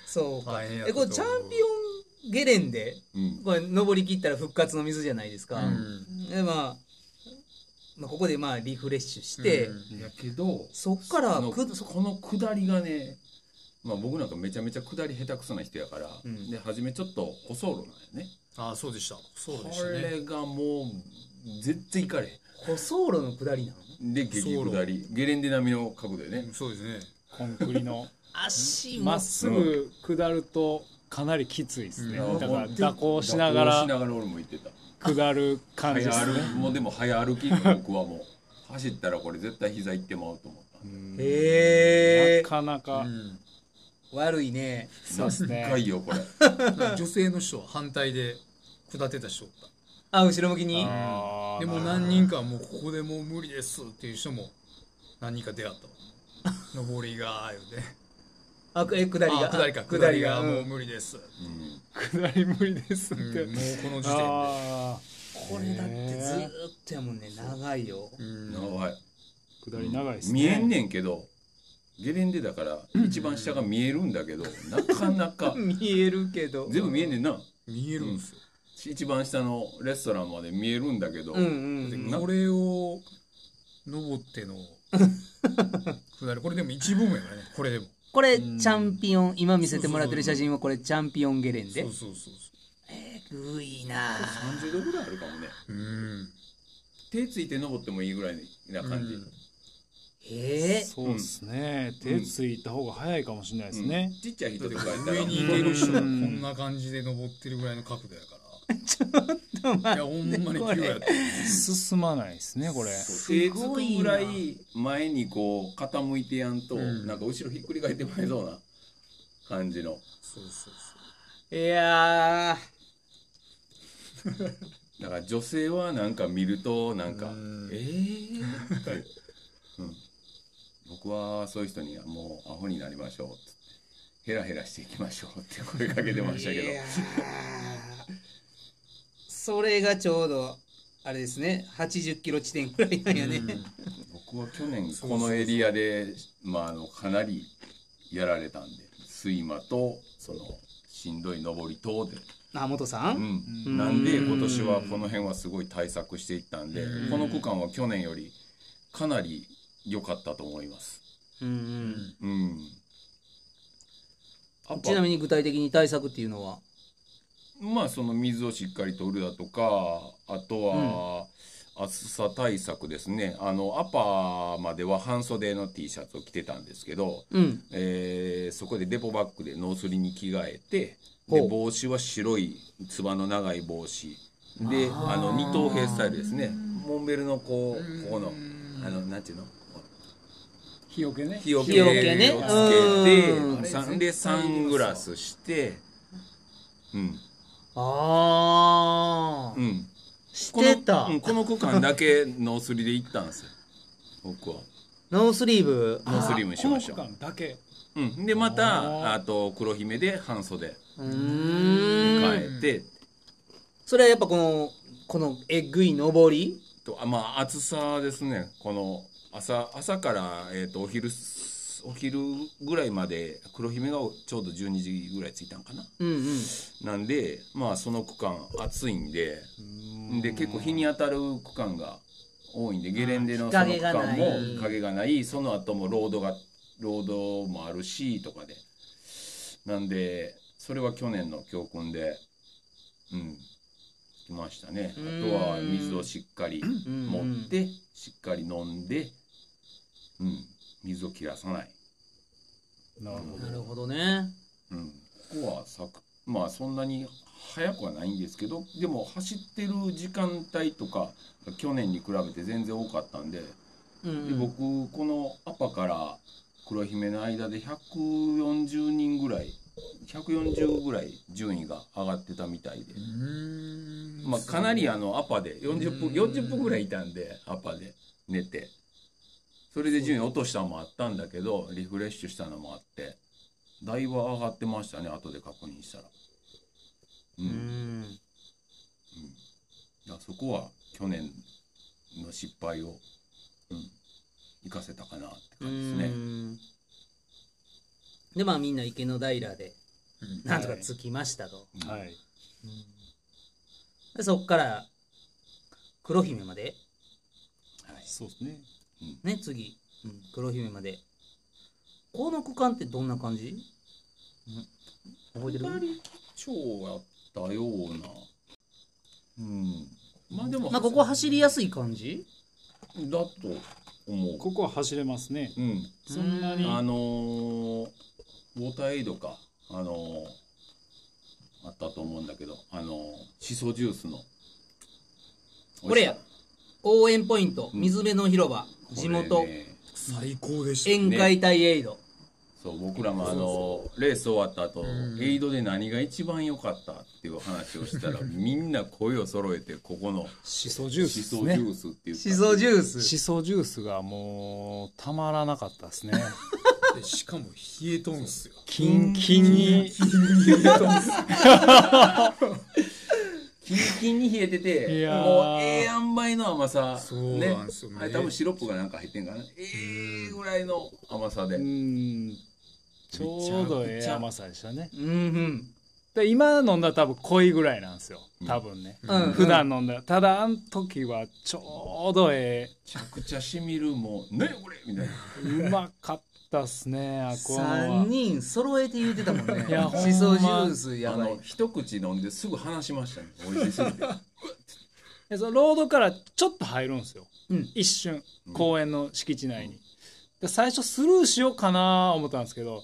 そうか。大変やえこれチャンピオンゲレンでーうん。これ登り切ったら復活の水じゃないですか、うん。でまあまあ、ここでまあリフレッシュして、うん。やけどそっからくこの下りがねまあ僕なんかめちゃめちゃ下り下手くそな人やから、うん。で初めちょっと舗装路なんやね。ああそうでした。そうでこしたね。れがもう絶対行かれへ舗装路の下りなの？んで激下り。ゲレンデ並みの角度でね。そうですね。コンクリの。足も。まっすぐ下るとかなりきついですね、うん。だから蛇行しながら蛇行しながら俺も行ってた。下る感じですね。きもうでも早歩き僕はもう。走ったらこれ絶対膝いってまうと思った。へえなかなか、うん。悪いね。そうですね。高いよこれ。女性の人は反対で下ってた人おったあ後ろ向きに。でも何人かはもうここでもう無理ですっていう人も何人か出会ったわ上りが。言うてあえ下りがあ下りか下下りが。もう無理です、うん下り無理ですって、うんもうこの時点で。あこれだってずーっとやもんね。長いよ。うん。長い。ー下り長いですね。見えんねんけどゲレンデだから一番下が見えるんだけどなかなか。見えるけど。全部見えんねんな。見えるんですよ、一番下のレストランまで見えるんだけど、うんうんでうん。これを登っての 下りこれでも一部分やからねこれでも。これチャンピオン今見せてもらってる写真はこれチャンピオンゲレンデ。そうそうそうえぐいな30度ぐらいあるかもね。そううん。手ついて登ってもいいぐらいな感じ、うん。えー、そうですね、手ついた方が早いかもしれないですね、ちっちゃい人だってとかやったら。上に行ける人がこうん。んな感じで登ってるぐらいの角度やから いやほんまに急やった進まないですねこれ。手つくぐらい前にこう傾いてやんと、んなんか後ろひっくり返ってまいそうな感じの。そうそうそいやだ から女性はなんか見るとなんかうん。えーって、うん、僕はそういう人にはもうアホになりましょう。っつって。ヘラヘラしていきましょうって声かけてましたけど。いやーそれがちょうどあれですね。80キロ地点ぐらいなんやね、僕は去年このエリアでまああのかなりやられたんで睡魔とそのしんどい登りとで、あ元さうん。ん、なんで今年はこの辺はすごい対策していったんでうん。この区間は去年よりかなり良かったと思います。うんうん。うん。あちなみに具体的に対策っていうのは？まあその水をしっかり取るだとかあとは暑さ対策ですね。あのアパーまでは半袖の T シャツを着てたんですけど、うん。えーそこでデポバッグでノースリに着替えてで帽子は白いつばの長い帽子。であの二等兵スタイルですね。モンベルのこうここのあのなんていうの？日よけね。日よけ日よけね。をつけうん。てさんでサングラスしてうんああ、うん。してた、この,、うん、この区間だけノースリで行ったんですよ。僕は。ノースリーブ。ノースリーブにしましょこの区間だけ。う、うん、でまたあと黒姫で半袖。うーん。変えて、それはやっぱこのこのえぐい上り？とあまあ暑さですね。この朝朝から、えー、とお昼お昼ぐらいまで黒姫がちょうど12時ぐらい着いたんかな。うんうん。なんでまあその区間暑いんでで結構日に当たる区間が多いんでゲレンデのその区間も影がない。その後もロードがロードもあるしとかで。なんでそれは去年の教訓でうん。来ましたね。あとは水をしっかりうん。持ってしっかり飲んでうん水を切らさない。なるほなるほどね。うん、ここはさくまあそんなに速くはないんですけどでも走ってる時間帯とか去年に比べて全然多かったんで,、うんで僕このアパから黒姫の間で140人ぐらい140ぐらい順位が上がってたみたいで、まあ、かなりあのアパで40分40分ぐらいいたんでアパで寝てそれで順位落としたのもあったんだけどリフレッシュしたのもあってだいぶ上がってましたね後で確認したら。う、うん。ん。だそこは去年の失敗を、うん、生かせたかなってう感じですね。ん。でまあみんな池の平でうん。なんとか着きましたと、うん。どはい。でそっから黒姫まで。はい。そうですねね次、うん、黒姫まで。この区間ってどんな感じ、うん、覚えてる？下り基調やったような。うん。まあでもまあここ走りやすい感じ？だと思う。ここは走れますね。うん。そんなに。あのー、ウォーターエイドか、あのーあったと思うんだけど、あのーシソジュースの。これや。応援ポイント。うん。水辺の広場、地元、ね。最高でした。宴会隊エイド、そう、僕らもあのーレース終わった後、ん。エイドで何が一番良かったっていう話をしたら、みんな声を揃えて、ここのしそジュースシですね。ソジュースって言った。しそジュース。しそジュースがもうたまらなかったですね。でしかも冷えとんすよ。キンキンに キンキンに冷えていて、もうええ塩梅の甘さ。そうなんですよね。あれ多分シロップがなんか入ってんかな。ええぐらいの甘さで。うんちょうどええ甘さでしたね。うんうん。で今飲んだら多分濃いぐらいなんですよ。多分ね、うん。普段飲んだら。ただあの時はちょうどえめちゃくちゃしみるもう、ねこれ。みたいな。えうまかったっすねあこのは3人揃えて言ってたもんね。いやほんましそジュースやあばい。の一口飲んですぐ話しましたね美味しすぎてでそのロードからちょっと入るんですよ、うん。一瞬。公園の敷地内に、で最初スルーしようかな思ったんですけど、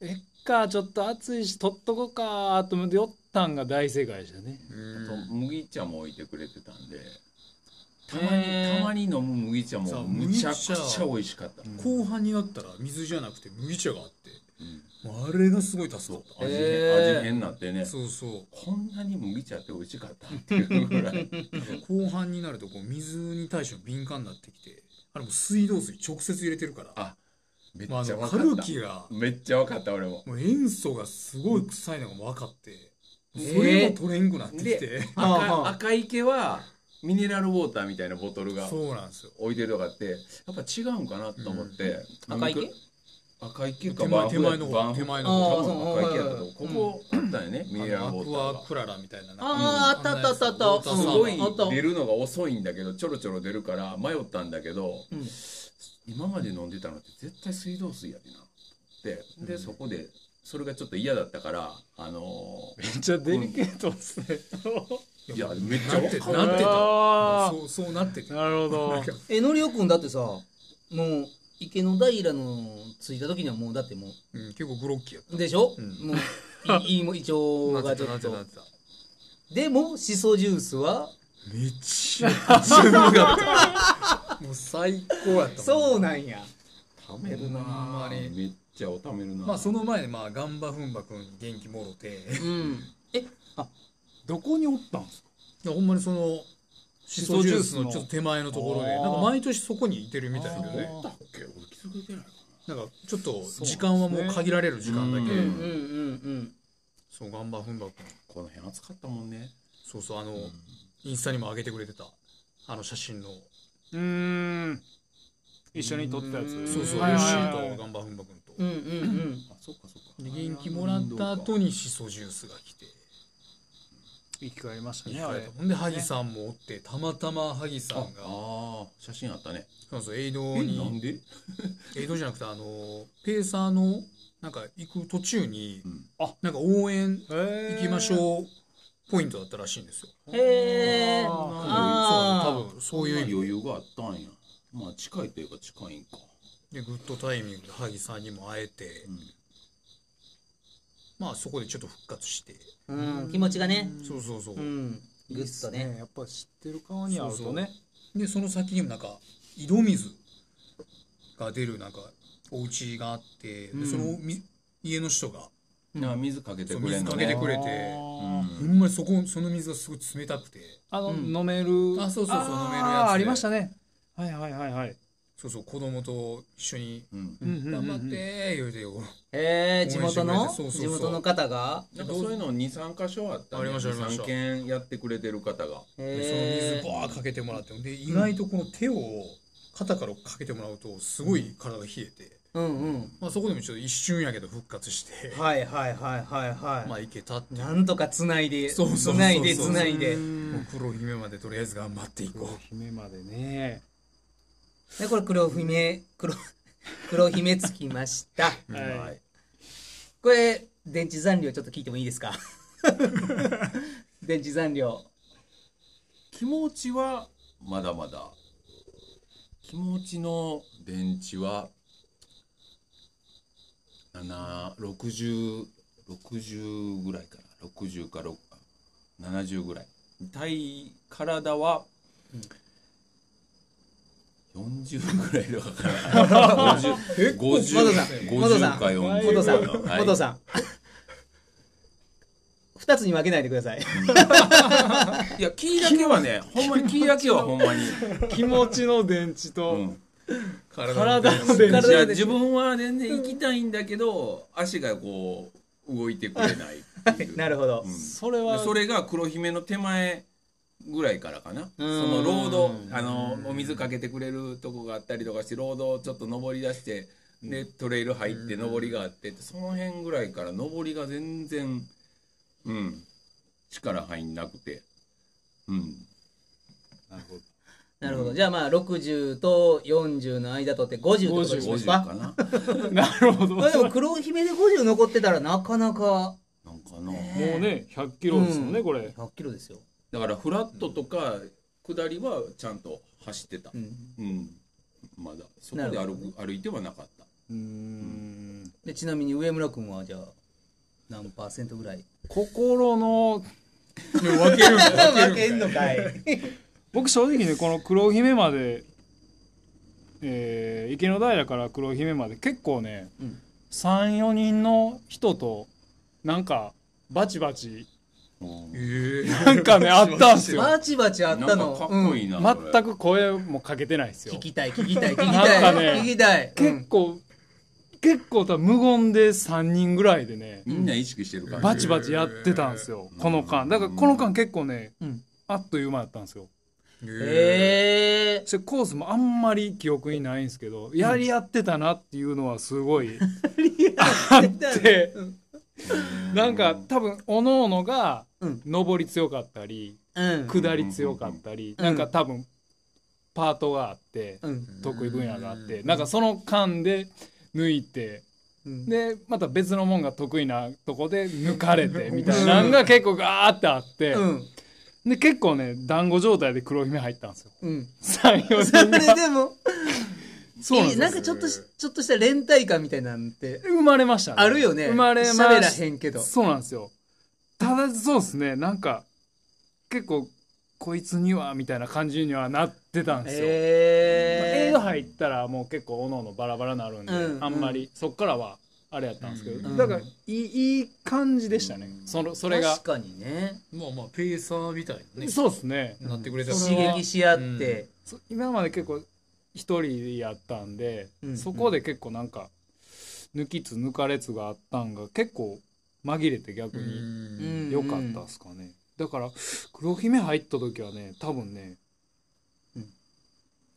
えっかちょっと暑いし取っとこうかと思って寄ったんが大正解でしたね。あと麦茶も置いてくれてたんでたまにたまに飲む麦茶もむちゃくちゃ美味しかった、後半になったら水じゃなくて麦茶があってうん。もうあれがすごい助かった。味変、へー。味変になってね。そうそう。こんなに麦茶って美味しかったっていうぐらい。後半になるとこう水に対しても敏感になってきてあれもう水道水直接入れてるから。あめっまあ、あちゃ分かった、キが。めっちゃ分かった俺も。もう塩素がすごい臭いのが分かって、えーそれも取れんくなってきて、ではあはあ。赤赤池はミネラルウォーターみたいなボトルがそうなんですよ。置いてるとかってやっぱ違うんかなと思って、赤池？赤池か手前バンフ手前の方バンフ手前の方。多分赤池やったとこ。こあったよね、ミネラルウォーターが。アクララみたいな。あーあったあったあった。あったウォーターサーバーすごいあった。出るのが遅いんだけどちょろちょろ出るから迷ったんだけど、うん。今まで飲んでたのって絶対水道水やでな。ってで、そこでそれがちょっと嫌だったからあのめっちゃデリケートですね、ーいやめっちゃなって分かるなってた。そうそうなっててなるほど。えのりおくんだってさもう池の平の着いた時にはもうだってもう。ん、結構グロッキーやっうでしょ、うん。もう いいいも胃腸たがちょっと。でもしそジュースは？めっちゃくちゃうまかった。もう最高やった。もんそうなんや。貯めるなほんまにめっちゃお貯めるな。まあその前でまあガンバフンバ君に元気もろて。うん。え？どこにおったんですか？いやほんまにそのシソジュースの。ちょっと手前のところであー。なんか毎年そこにいてるみたいだけどねおったっけ俺気づいてないかなんかちょっと時間はもう限られる時間だけ。う。うんうんうんそうガンバフンバ君なこの辺暑かったもんね。そうそうあのインスタにも上げてくれてた。あの写真の。うーん。一緒に撮ったやつ。うんそうそうヨはいッシはいはい。ーとガンバフンバ君とうんうんうん。あそっかそっか。で元気もらった後にシソジュースが来て。生き返りましたねあれ。ほんで萩さんもおってたまたま萩さんが。ああ写真あったね。そうそうエイドえなんにで？エイドじゃなくてあのペーサーのなんか行く途中にうん。なんか応援へ行きましょうポイントだったらしいんですよ。へえああそう多分そういう意味。余裕があったんや。まあ近いといえば近いんかでグッドタイミングで萩さんにも会えて、うん。まあそこでちょっと復活して、うん。気持ちがね。そうそうそう、うん。グッとね。やっぱ知ってる顔に合うとね。でその先にもなんか井戸水が出るなんかお家があって、でそのみ家の人がなん。か水かけてくれんのそう水かけてねくれてあうーほんんまにそこその水がすごい冷たくて。あの、うん。飲める。あそうそうそう飲めるやつで。ありましたね。はいはいはいはいそうそう子供と一緒に頑張ってー言うてよ。へえ地元の？地元の方が？なんかそういうの23箇所あったねありましたありました。3軒やってくれてる方が。その水バーかけてもらってで意外とこの手を肩からかけてもらうとすごい体が冷えて、うんうんまあ、そこでもちょっと一瞬やけど復活して、はいはいはいはいはいまあいけたってなんとかつないでつないでつないで黒姫までとりあえず頑張っていこう姫までねでこれ黒姫黒 黒姫つきました。はい。これ電池残量ちょっと聞いてもいいですか？電池残量。気持ちはまだまだ。気持ちの電池は6060ぐらいかな。60か6 70ぐらい。体体は40ぐらいとかかな50 50元さん50か40元さん。はい。元さん。二つに分けないでください。いやキーだけはねほんまにキーだけはほんまに、気持ちの電池と、うん。体の電池。いや自分は全然行きたいんだけど足がこう動いてくれない。なるほど。うん。それはでそれが黒姫の手前ぐらいからかな。そうん。のロードあのお水かけてくれるとこがあったりとかしてロードをちょっと登り出してでトレイル入って登りがあってその辺ぐらいから登りが全然うん力入んなくて。うん。なるほど。なるほど。じゃあまあ60と40の間とって50ってことにします50かかな。なるほど。まあでも黒姫で50残ってたらなかなか。なんかな。もうね100キロですもんね、うん。これ。100キロですよ、だからフラットとか下りはちゃんと走ってた。うん、うん、まだ。そこで歩歩いてはなかった。うーん。でちなみに上村君はじゃあ何パーセントぐらい？心の 分ける分ける負けんのかい。僕正直ねこの黒姫まで、えー池の平から黒姫まで結構ね、うん。34人の人となんかバチバチええなんかねあったんすよ。バチバチあったの。かかっこいいな、全く声もかけてないですよ。うん聞きたい聞きたい聞きなんたい、かね聞きたい、結構、結構多分無言で3人ぐらいでねみんな意識してるから、バチバチやってたんですよ。この間。だからこの間結構ね、うん。あっという間だったんですよ。ええそれコースもあんまり記憶にないんですけどやり合ってたなっていうのはすごい あってなんか多分おのおのがうん。上り強かったりうん。下り強かったりうん。なんか多分パートがあってうん。得意分野があってなんかその間で抜いてうん。でまた別のもんが得意なとこで抜かれてみたいなのが結構ガーってあってうん。で結構ね団子状態で黒姫入ったんですよ。うん。34それ人が。でもそうなんですよなんかちょっとしちょっとした連帯感みたいなんて生まれましたね。あるよね。生まれまし喋らへんけど。そうなんですよ。ただそうですね。なんか結構こいつにはみたいな感じにはなってたんですよ、まあえ映画入ったらもう結構おのおのバラバラなるんで、うんあんまり。そっからはあれやったんですけど、うん。だからいいいい感じでしたね。そのそれが。確かにね。まあまあペーサーみたいなね。そうですね。なってくれた刺激し合って、そ今まで結構一人やったんで、うんそこで結構なんか抜きつ抜かれつがあったんが結構紛れて逆うにん。良かったですかね、だから黒姫入った時はね多分ね、うん。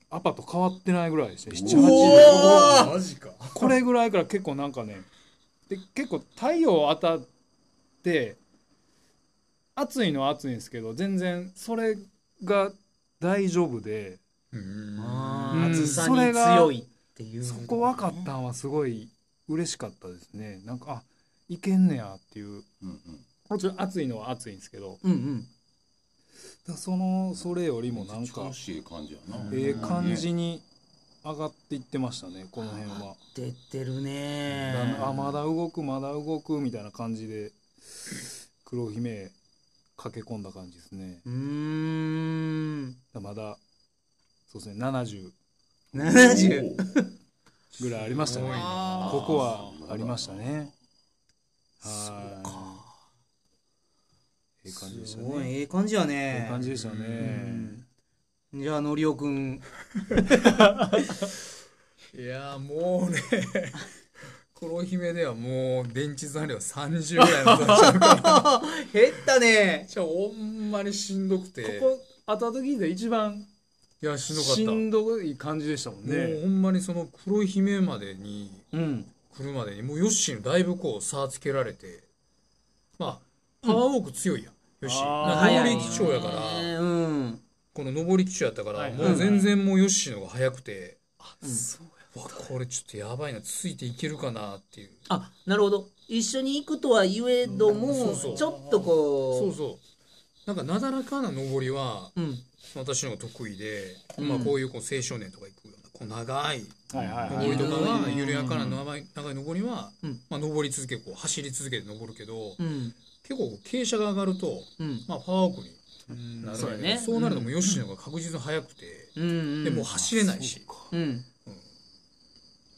アパと変わってないぐらいですね。78おでーマジか。これぐらいから結構なんかねで結構太陽当たって暑いのは暑いんですけど全然それが大丈夫で暑さに強いっていう。そこ分かったんはすごい嬉しかったですね。なんかあいけんねやっていう。うんうん。もちろん暑いのは暑いんですけど。うんうん。だそのそれよりもなんか楽しい感じやな。ええ感じに上がっていってましたねこの辺は。出てるね。だあまだ動くまだ動くみたいな感じで黒姫駆け込んだ感じですね。うーん。だまだそうですね70 70 ぐらいありましたね。ここはありましたね。はい。ええ感じでしたね。ええ感じやえね。え感じでしたね。じゃあのりおくん。いやもうね 黒姫ではもう電池残量30ぐらいの残量。か減ったね。じゃあほんまにしんどくて。ここ後々聞いたら一番いやしんどかった。しんどい感じでしたもんもうねほんまにその黒姫までにうん。来るまでにもうヨッシーにだいぶこう差つけられて。まあパワーウォーク強いやん、ヨッシー。上り基調やから、この上り基調やったから、はいもう全然もうヨッシーの方が早くて、そうわこれちょっとやばいなついていけるかなっていう。あなるほど。一緒に行くとは言えども、ちょっとこそううそう。なんかなだらかな上りはうん私の得意で、うん。まあ、こういうこう青少年とか行くようなこう長いはいはいはい。上りとかはうん。緩やかな長い長い上りは、うん。まあ、上り続けこう走り続けて上るけど、うん。結構傾斜が上がると、うん。まあ、パワーオークになるそうやね。そうなるともうヨッシーの方が確実に速くて、でもう走れないし、うん。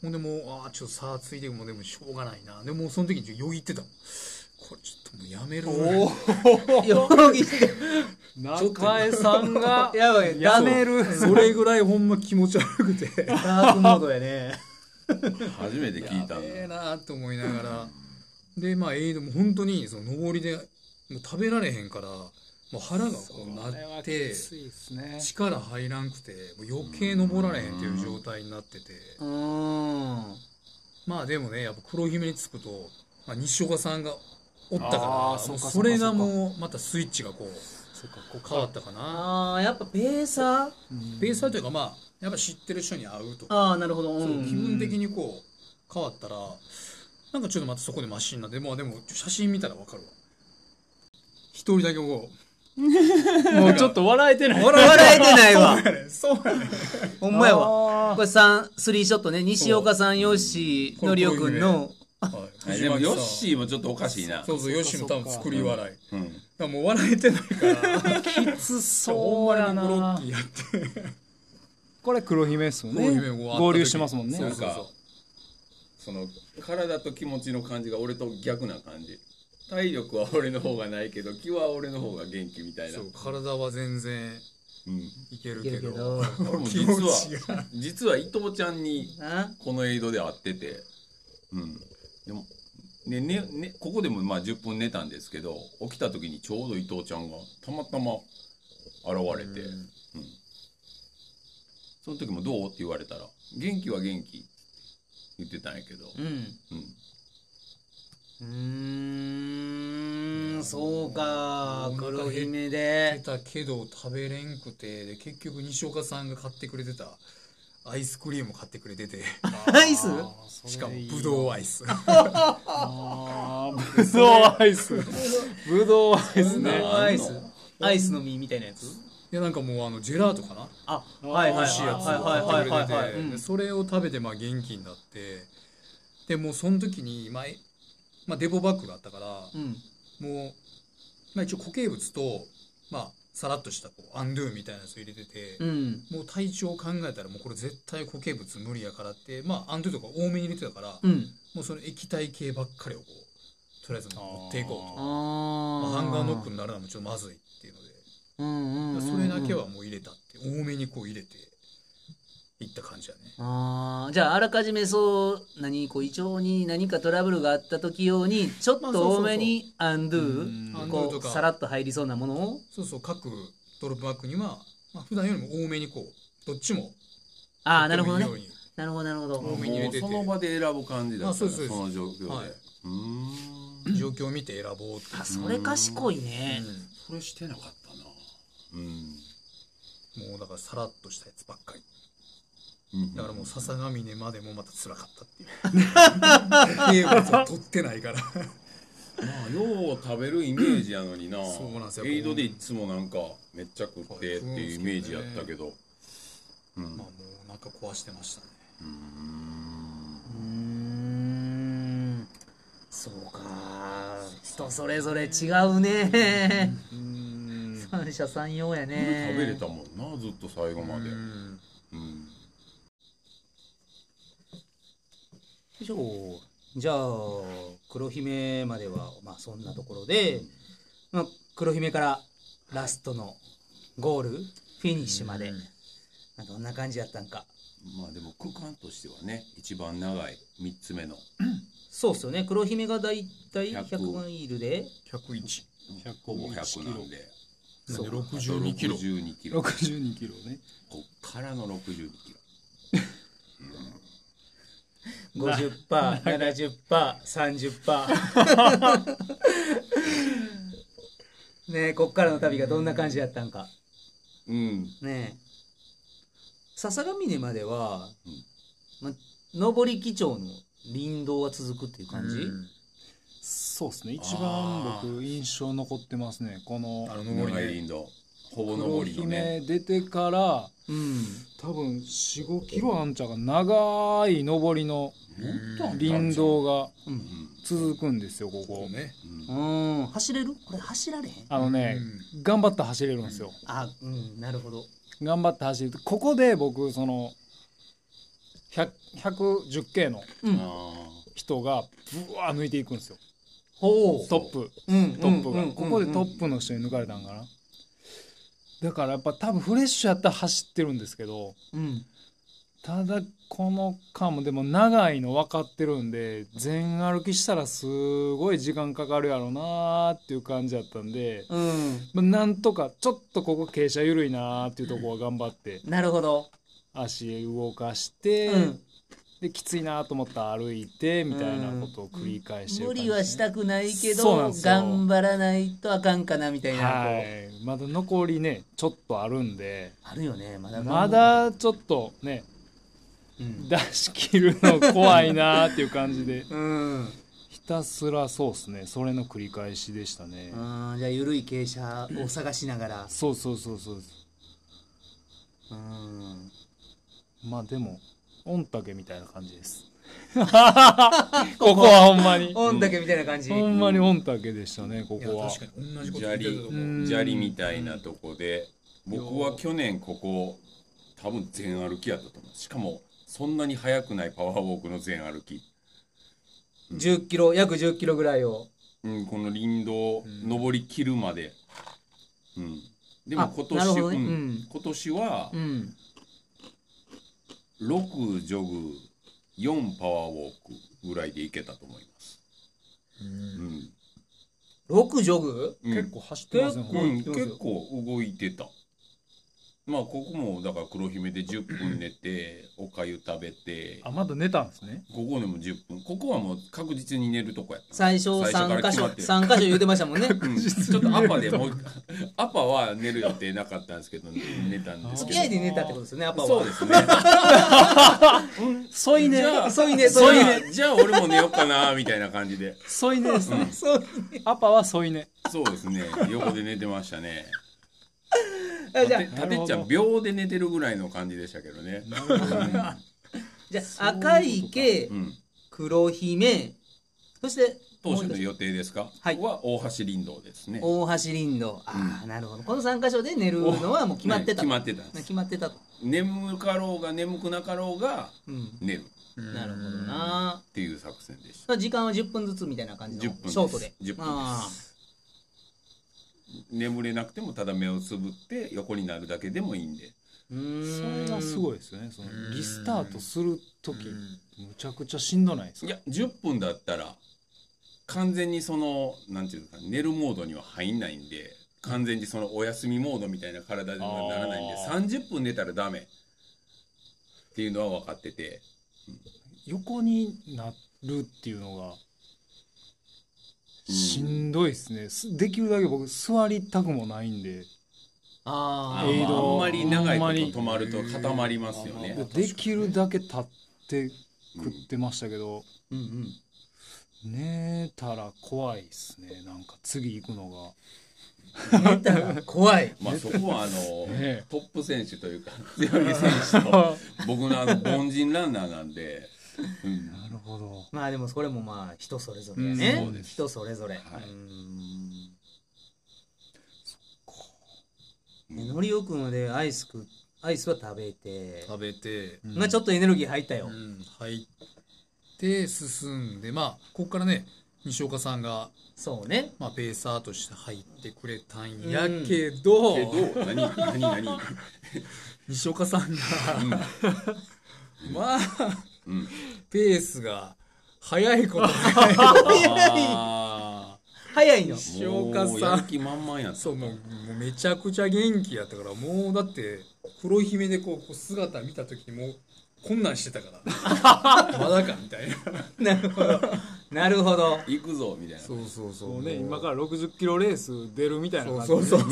ほんでもうああちょっと差ついてもでもしょうがないな。でもうその時よぎってたもんこれちょっともうやめるおよぎってお中江さんが やばい。やめる。それぐらいほんま気持ち悪くて。ダークモードやね。初めて聞いたんだやべえなと思いながら。でまあエイドも本当にその上りでもう食べられへんからもう腹がこうなって力入らんくてもう余計登られへんっていう状態になってて。うーん。まあでもねやっぱ黒姫につくと、まあ、西岡さんがおったから。あーそうかもうそれがもうまたスイッチがこうそっかこ変わったかな。ああやっぱペーサー？ベースはというかまあやっぱ知ってる人に会うとか。ああなるほど、う、そうん気分的にこう変わったらなんかちょっとまたそこでマシになってまあでも写真見たらわかるわ。一人だけこ もうちょっと笑えてない。笑えてない。わ。うそうや。ねほんまやわ。あこれ3スリーショットね。西岡さんヨッシーのりおくんのはい。でもヨッシーもちょっとおかしいな。そうそうヨッシーも多分作り笑い。だかうん。らもう笑えてないから。ー きつそうやまにブロッなキーやって。これ黒姫っすよね。黒姫も会った時。合流してますもんね。そうそうそう。なんかその体と気持ちの感じが俺と逆な感じ。体力は俺の方がないけど気は俺の方が元気みたいな。そう体は全然うん。いけるいけけど。実 持ちが。は実は伊藤ちゃんにあ？このエイドで会ってて。うんでもねねねここでもまあ10分寝たんですけど起きた時にちょうど伊藤ちゃんがたまたま現れて、うん。その時も「どう?」って言われたら「元気は元気」って言ってたんやけど、うん。うん。うーんそうか黒姫出でたけど食べれんくてで結局西岡さんが買ってくれてたアイスクリームを買ってくれてて。アイス？しかもブドウアイス。あーぶどうアイス。ぶどうアイスね。アイス。アイスの実みたいなやつ？いやなんかもうあのジェラートかな？あはいはい美味しいやつをはいはい。はいはいはい買ってくれてて。でそれを食べてまあ元気になって。でもうその時に、まあえまあ、デポバッグがあったからうん。もう、まあ、一応固形物と、まあ、さらっとしたこうアンドゥみたいなやつを入れてて、うん。もう体調を考えたらもうこれ絶対固形物無理やからってまあアンドゥとか多めに入れてたから、うん。もうその液体系ばっかりをこうとりあえず持っていこうと。あまあ、ハンガーノッククになるのもちょっとまずいっていうので、うんうんうん。それだけはもう入れたって多めにこう入れていった感じやね。あー。じゃああらかじめそう何こう胃腸に何かトラブルがあった時用にちょっと多めにアンドうん。ゥこうさらっと入りそうなものを？そうそう各ドロップバッグには、まあ普段よりも多めにこうどっちもああなるほどね。なるほどなるほど。多めに入れてて。もうその場で選ぶ感じだったそその状況で、はい。うーん。状況を見て選ぼうってあそれ賢いね。それしてなかったな。うん。うんもうだからさらっとしたやつばっかり。うんだからもう笹ヶ峰までもまた辛かったっていう。名物を取ってないから。まあよう食べるイメージやのにな。そうなんですよ。エイドでいつもなんかめっちゃ食ってっていうイメージやったけど。うんまあもうなんか壊してましたね。うーん。うーん。そうか。人それぞれ違うね。うん。三者三様やね。食べれたもんなずっと最後まで。うんうん以上じゃあ黒姫まではまあそんなところで、まあ、黒姫からラストのゴールフィニッシュまで、まあどんな感じやったんか。まあでも区間としてはね一番長い3つ目の。そうっすよね。黒姫がだいたい100 100マイルで。101ほぼ100なんで。そう。あと62キロ。62キロ。こ62キロね。っからの62キロ 50%70%30% ねえこっからの旅がどんな感じやったんか。うん。ねえ。笹ヶ峰までは、ま、上り基調の林道が続くっていう感じ、そうですね。一番僕印象残ってますね。このあの長上りねい林道ほぼりのね。姫出てからうん。多分45キロあんちゃうか長い上りの林道がうん。続くんですよここ。ね。うん。走れる？これ走られへん？あのね頑張って走れるんですよ。あうん。なるほど。頑張って走るここで僕その100 110系のうん。あ人がブワー抜いていくんですよ。ほう。トップ。うん。トップが、うん。ここでトップの人に抜かれたんかな、だからやっぱ多分フレッシュやったら走ってるんですけどうん。ただこの間もでも長いの分かってるんで全歩きしたらすごい時間かかるやろなーっていう感じだったんで、うん。まあ、なんとかちょっとここ傾斜緩いなーっていうところは頑張ってなるほど。足動かして、うんできついなと思ったら歩いてみたいなことを繰り返してる無感じ。ですね理はしたくないけど頑張らないとあかんかなみたいな、はい。まだ残りねちょっとあるんで。あるよねまだまだちょっとねうん、出し切るの怖いなっていう感じで。うん、ひたすらそうですね。それの繰り返しでしたね。あーじゃあ緩い傾斜を探しながら。そうそうそうそう。うん。まあでも御嶽みたいな感じです。ここはほんまに。御嶽みたいな感じ、ほんまに御嶽でしたねこいやこは確かに同じこと砂利砂利みたいなとこで僕は去年ここ多分全歩きやったと思う。しかもそんなに速くないパワーウォークの全歩き、10キロ約10キロぐらいを。うん、この林道を登りきるまで、うん、であも今年、ね。うん。うん。今年はうん6ジョグ4パワーウォークぐらいでいけたと思います、うん。6ジョグ？うん。結構走ってますね。うん、結構動いてたまあここもだから黒姫で10分寝ておかゆ食べて。あまだ寝たんですね。ここでも10分。ここはもう確実に寝るとこやった。最初最初か3箇所三箇所言うてましたもんね。うん。ちょっとアパでもう アパは寝る予定なかったんですけど寝たんですけど。付き合いで寝たってことですよねアパは。そうですね。そういうねじそういう。ねゃあじゃあ俺も寝ようかなみたいな感じで。添い寝ですね。そうアパは添い寝。そうですね。横で寝てましたねあじゃあ。たてっちゃん秒で寝てるぐらいの感じでしたけどね。じゃあ赤池うん。黒姫。そして当初の予定ですか？はい。は大橋林道ですね。大橋林道。ああなるほど。この3箇所で寝るのはもう決まってた。ね決まってたんです。決まってたと。眠かろうが眠くなかろうがうん。寝る。なるほどな。っていう作戦でした。時間は10分ずつみたいな感じの10分です。ショートで。10分あです眠れなくてもただ目をつぶって横になるだけでもいいんで。そんれがすごいですよね。そのリスタートする時むちゃくちゃしんどないですか？いや10分だったら完全にそのなんていうのか寝るモードには入んないんで完全にそのお休みモードみたいな体にはならないんであ30分寝たらダメ。っていうのは分かってて。横になるっていうのがしんどいですね。すできるだけ僕座りたくもないんで。あーあまあエイド。あんまり長いこと止まると固まりますよね。できるだけ立って食ってましたけど、うんうん。寝たら怖いですね。なんか次行くの寝たら怖い。まあそこはあのねトップ選手というか強い選手と。僕のあの凡人ランナーなんで、うん。がなるほど。まあでもそれもまあ人それぞれね。そう人それぞれ。はい。うーんねのりおくんはでアイスくアイスは食べて。食べて、まあちょっとエネルギー入ったよ。うん。入って進んでまあここからね西岡さんが、そうね。まあ、ペーサーとして入ってくれたんやけど,、けど何何何？西岡さんが、まあうん。ペースが速いこと 早いの西岡ーもうやさんる気満々やった。そうもうもうめちゃくちゃ元気やったからもうだって黒い姫でこうこう姿見た時にもうこんなんしてたから。まだかみたいな。なるほど。なるほど。行くぞみたいな。そうそうそう。もうね今から60キロレース出るみたいな感じそうそうそう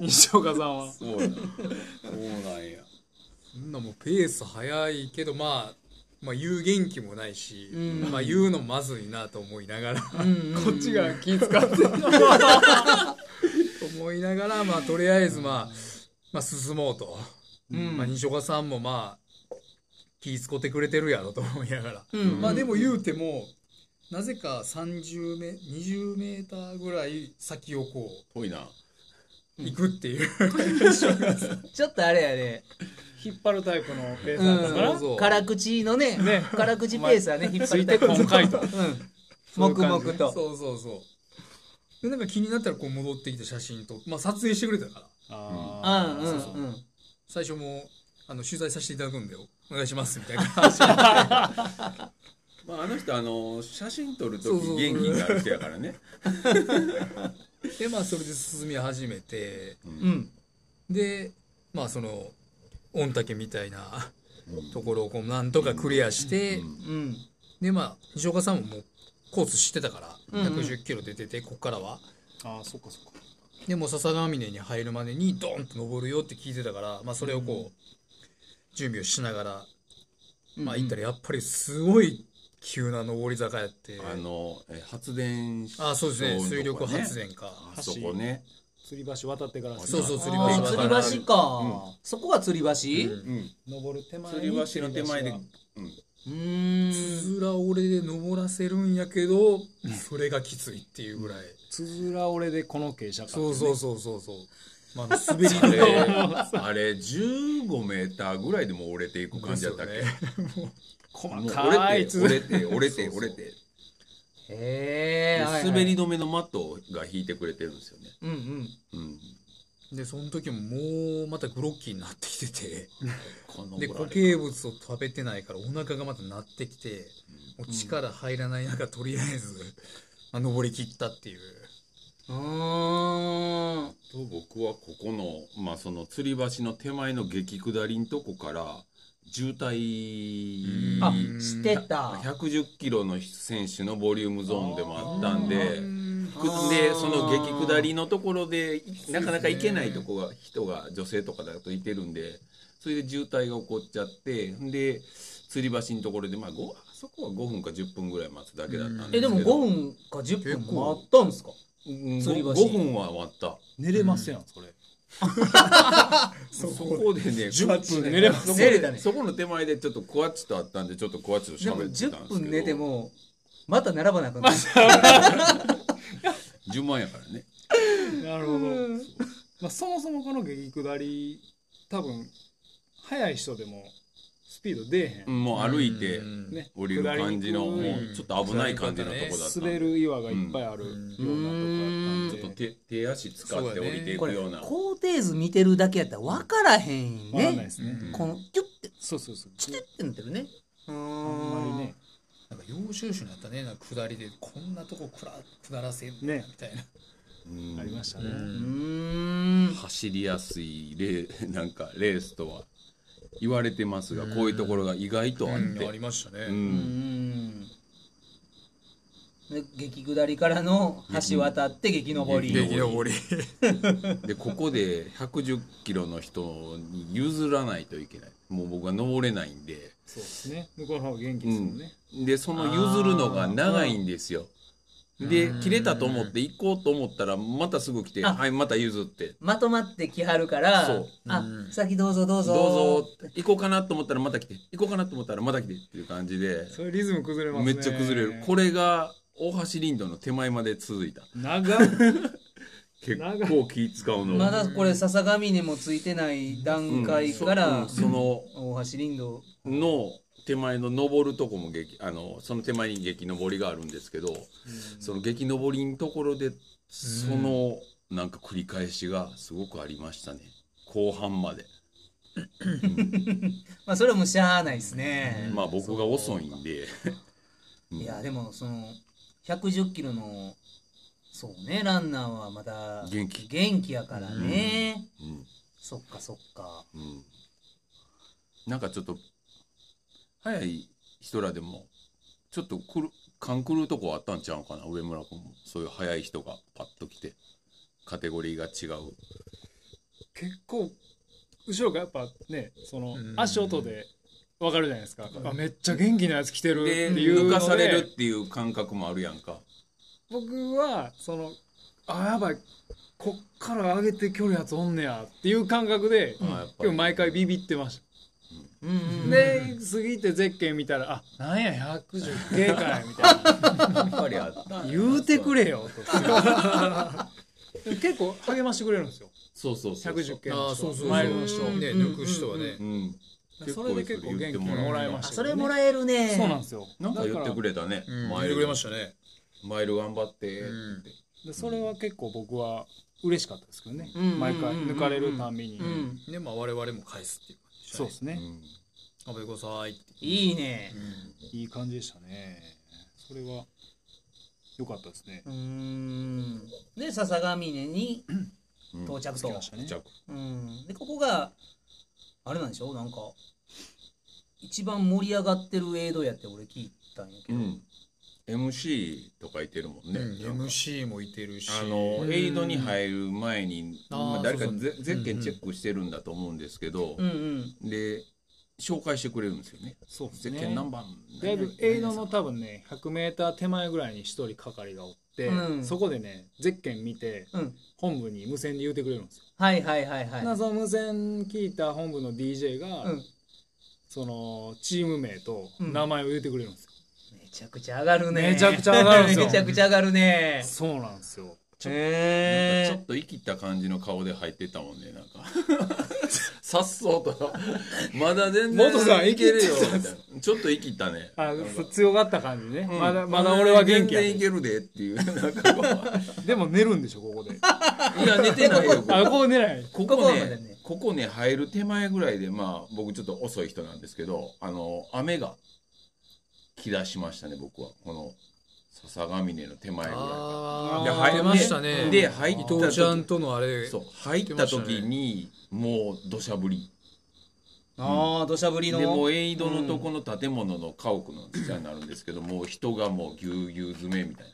西岡さんは。そうなんそうなんや。そんなもうペース速いけどまあまあ言う元気もないし、うん。まあ言うのまずいなと思いながら、うん。う んこっちが気使って 思いながらまあとりあえずまあ、まあ進もうと、うん。まあ西岡さんもまあ気使ってくれてるやろと思いながら、うん。まあでも言うてもなぜか30メ20メーターぐらい先をこ遠いな。う行くっていう、ちょっとあれやね。引っ張るタイプのペースうだったから、そうそう。辛口のね辛口ペースはね引っ張ついてりたい今回とうん。黙々と。そうそうそうでなんか気になったらこう戻ってきて写真と、まあ、撮影してくれたから。あうんうんうん。最初もあの取材させていただくんでお願いしますみたいな。話 まああの人あの写真撮る時そうそう。元気になる人やからね でまあそれで進み始めてうん。でまあその御嶽みたいなところをこうなんとかクリアして、うん。でまあ西岡さんももうコース知ってたからうん。うん110キロ出ててこっからは。ああそっかそっか。でもう笹川峰に入るまでにドーンと登るよって聞いてたから、まあ、それをこう準備をしながら、まあ行ったらやっぱりすごい急な上り坂やって。あのえ発電あそうですね。水力発電か。あそこね。吊り橋渡ってから。そうそう吊り橋吊り橋か。そこが吊り橋？うん。登る手前吊り橋の手前で。はうんうーん。つづら折れで登らせるんやけどそれがきついっていうぐらい。つづら折れでこの傾斜か。そうそうそうそうそう。まあ滑りであれ15メーターぐらいでも折れていく感じだったっけ、ね細かいつ折れて折れて折れて折れて。へえ滑り止めのマットが引いてくれてるんですよね、うんうん。うん、でその時ももうまたグロッキーになってきてて。こので固形物を食べてないからお腹がまた鳴ってきてもう力入らない中とりあえず、まあ、登り切ったっていう。うーん。と僕はここの,、まあその吊り橋の手前の激下りんとこから渋滞あうん。知ってた。110キロの選手のボリュームゾーンでもあったんででその激下りのところでいなかなか行けないとこが人が女性とかだといてるんでそれで渋滞が起こっちゃってで吊り橋のところで、まあ、ごあそこは5分か10分ぐらい待つだけだったんえでもですけど。5分か10分待ったんですか？うん吊り橋。5, 分は待った。寝れますやんそれそこでね10分寝れ寝れたね。そこの手前でちょっとクワッチとあったんでちょっとクワッチと喋ってたんですけど。10分寝てもまた並ばなくなる10万やからねなるほど、まあ、そもそもこの激下り多分速い人でもスピード出えへん、もう歩いてうん。ね。降りる感じのもうちょっと危ない感じのとこだった滑る岩がいっぱいあるようなとこだったんで、ちょっと手手足使って降りていくような。高低図見てるだけやったら分からへんわかんないねですね、このキュッてそうそうそう。チテってなってるね。うあんんまりね。なんか要収集になったね。なんか下りでこんなとこくら下らせんね。みたいな。うん。ありましたね、うーん。走りやすいレー なんかレースとは言われてますがこういうところが意外とあっうん。ありてましたね、ううん。激下りからの橋渡って激上り。激激登り。でここで110キロの人に譲らないといけない。もう僕は登れないんで、そうですね。向こうの方が元気ですもんね、でその譲るのが長いんですよで切れたと思って行こうと思ったらまたすぐ来て「あ。はいまた譲って。まとまってきはるからそう。あうん。先どうぞどうぞ。どうぞ。行こうかなと思ったらまた来て。行こうかなと思ったらまた来て」っていう感じで。それリズム崩れますね。めっちゃ崩れる。これが大橋林道の手前まで続いた。長っ。結構気使うの。まだこれ笹ヶ峰もついてない段階から、うん。そうん。その大橋林道。の手前の登るとこも激あのその手前に激登りがあるんですけど、その激登りのところでそのなんか繰り返しがすごくありましたね。後半まで、まあそれはもうしゃあないですね、まあ僕が遅いんで。いやでもその110キロのそうねランナーはまだ元気。元気やからね、うん。そっかそっか。うん。なんかちょっと早い人らでもちょっとくる勘狂うとこあったんちゃうかな上村君も。そういう早い人がパッと来てカテゴリーが違う。結構後ろがやっぱねそのうん。足音で分かるじゃないですか、あめっちゃ元気なやつ来てるってでいう抜かされるっていう感覚もあるやんか。僕はそのあやばいこっから上げて距離やつおんねやっていう感覚で、あやっぱり。今日毎回ビビってましで過ぎてゼッケン見たら「あなんや110系かい」みたいな。やっぱりあった「言うてくれよ」と結構励ましてくれるんですよ。そうそうそう110系の人ああそうそうそう。マイルの人うん。ね抜く人はね。うん。それで結構元気もらえまあしたそれもらえるね。そうなんですよ。なんか言ってくれれたね。うん。マイル。言ってくれましたね。マイル頑張ってって。うん。でそれは結構僕は嬉しかったですけどね。うん。毎回抜かれるたんびに。うん。でまあ我々も返すっていうそうですね。うん。食べてくださいって。いいね。いい感じでしたね。それは良かったですね。うーん。で笹ヶ峰にうん。到着と。ね。着。うん。でここがあれなんでしょなんか一番盛り上がってる映像やって俺聞いたんやけど、うん MC とかいてるもんね、うん MC もいてるし。あのエイドに入る前に、まあ、誰かゼゼッケンチェックしてるんだと思うんですけど、うんうん。で紹介してくれるんですよね。そうですゼッケねン何番だいぶエイドの多分ね 100m 手前ぐらいに一人係がおって、うん。そこでねゼッケン見てうん。本部に無線で言うてくれるんですよ、はいはいはいはい。なその無線聞いた本部の DJ が、うん。そのチーム名とうん。名前を言うてくれるんですよ、めちゃくちゃ上がるね。めちゃくちゃ上がるんですよ。めちゃくちゃ上がるね。そうなんですよ。ちょへなんかちょっと生きった感じの顔で入ってたもんねなんか。さっそうと。まだ全然元さんいけるよ。みたいなちょっと生きったね。あ強がった感じね、うん。まだまだ俺は元気やで全然いけるでっていうなんかこう。でも寝るんでしょここで。いや寝てないよ。あここ寝ない。ここここねまでね。ここね入る手前ぐらいでまあ僕ちょっと遅い人なんですけどあの雨が来だしましたね僕は。この笹ヶ峰の手前ぐらいあであ出ましたね。で入った伊時。藤ちゃんとのあれ。そう入った時にもう土砂降り。ああ土砂降りの。でもうエイドのとこの建物の家屋の下になるんですけど、もう人がもうぎゅうぎゅう詰めみたい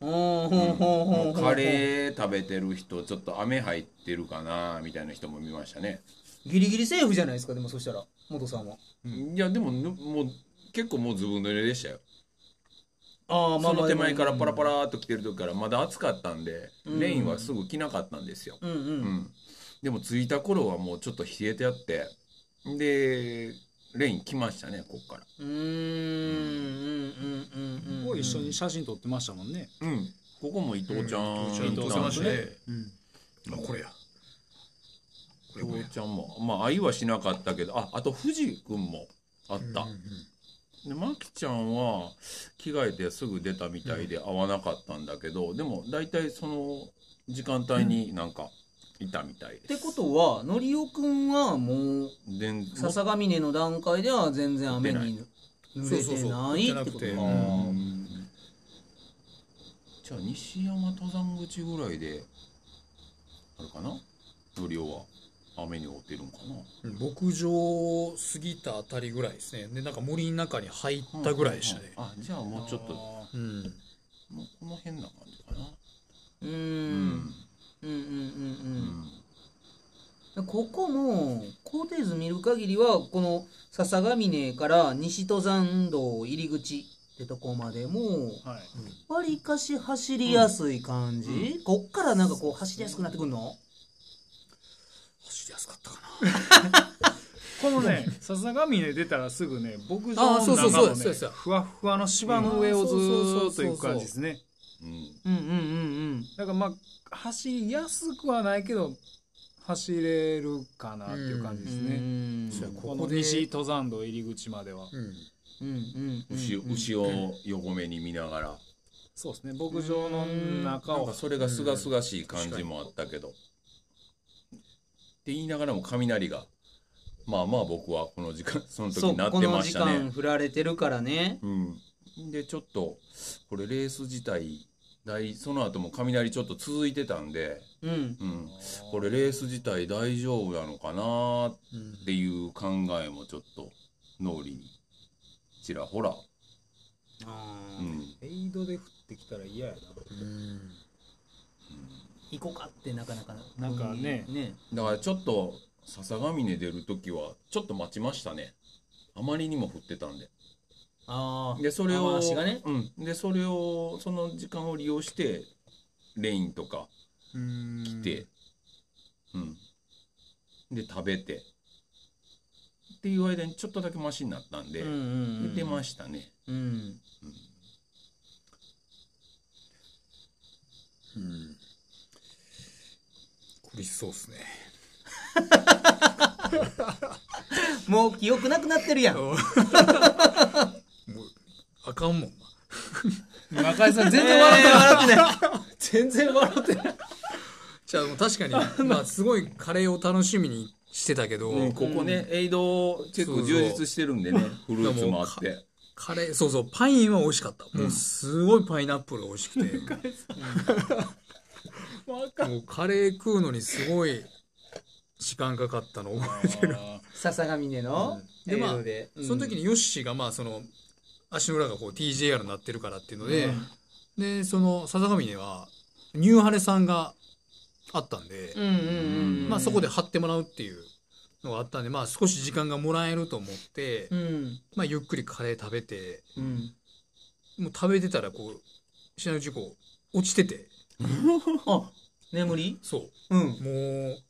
うん。ほん。ほん。な、ほんほんもうカレー食べてる人ちょっと雨入ってるかなみたいな人も見ましたね、ギリギリセーフじゃないですかでもそしたら。元さんは。いやでもぬもう結構もうずぶ濡れでしたよ。ああその手前からパラパラーっと来てる時からまだ暑かったんで、うん。レインはすぐ着なかったんですよ、うんうん、うん。でも着いた頃はもうちょっと冷えてあってでレイン来ましたねこっから。うーんうんうんうんうん。ここ一緒に写真撮ってましたもんね。うん。ここも伊藤ちゃん、伊藤ちゃん伊藤撮ってましたね。うん。あこれや。伊藤ちゃんも。まあ愛はしなかったけどああと藤君もあった、でマキちゃんは着替えてすぐ出たみたいで会わなかったんだけど、でも大体その時間帯になんかいたみたいってです、ことはのりおくんはもうで笹ヶ峰の段階では全然雨に濡れてないってこと濡れてなくてあーじゃあ西山登山口ぐらいであるかな？のりおは雨に遭ってるんかな？牧場を過ぎたあたりぐらいですね。でなんか森の中に入ったぐらいでしたね。あじゃあもうちょっと。あうん。もうこの辺な感じかな。うーん。うんうんうんうん。うん。ここも工程図見る限りはこの笹ヶ峰から西登山道入り口ってとこまでもわりかし走りやすい感じ、こっからなんかこう走りやすくなってくるの走りやすかったかな このね笹ヶ峰出たらすぐね牧場のあそうそう中のねふわふわの芝の上をずーっと行く感じですね。うん。うん。うん。うん。だからまあ走りやすくはないけど走れるかなっていう感じですうんね、うん。そうやこ西登山道入り口までは。うん。うん。うん。うん。牛牛を横目に見ながら。そうですね牧場の中を。なんかそれがすがすがしい感じもあったけどって言いながらも雷がまあまあ僕はこの時間 その時になってこの時ましたね。間振られてるからね。うん、でちょっとこれレース自体大その後も雷ちょっと続いてたんで、うん。うん、これレース自体大丈夫なのかなうんっていう考えもちょっと脳裏にちらほら、あー。うん、エイドで降ってきたら嫌やな。うん行こうかってなかなかな。んかね。ね。だからちょっと笹ヶ峰出る時はちょっと待ちましたね。あまりにも降ってたんで。ああでそれを足がね。うん、でそれをその時間を利用してレインとかうん。来て、うん。で食べて。っていう間にちょっとだけマシになったんで、うんうんうん出ましたね、うん。うん苦しそうっすね。もう記憶なくなってるやん。もうあかんもんな。中井さん全全然笑ってない、笑ってない全然笑ってない。じゃあもう確かに まあ。すごいカレーを楽しみにしてたけど、うんここね、エイド結構充実してるんでねフルーツもあって。カレーそうそうパインは美味しかった、もうすごいパイナップル美味しくて もうカレー食うのにすごい時間かかったの覚えてる。笹ヶ峰のでまあエイドでその時にヨッシーがまあその足の裏がこう TJR になってるからっていうので、でその笹上にはニューハレさんがあったんで、うんうんうんまあそこで貼ってもらうっていうのがあったんでまあ少し時間がもらえると思って、うん。まあゆっくりカレー食べてうん。もう食べてたらこう知らないうちにこう落ちててあ 眠り？そう。うん。もう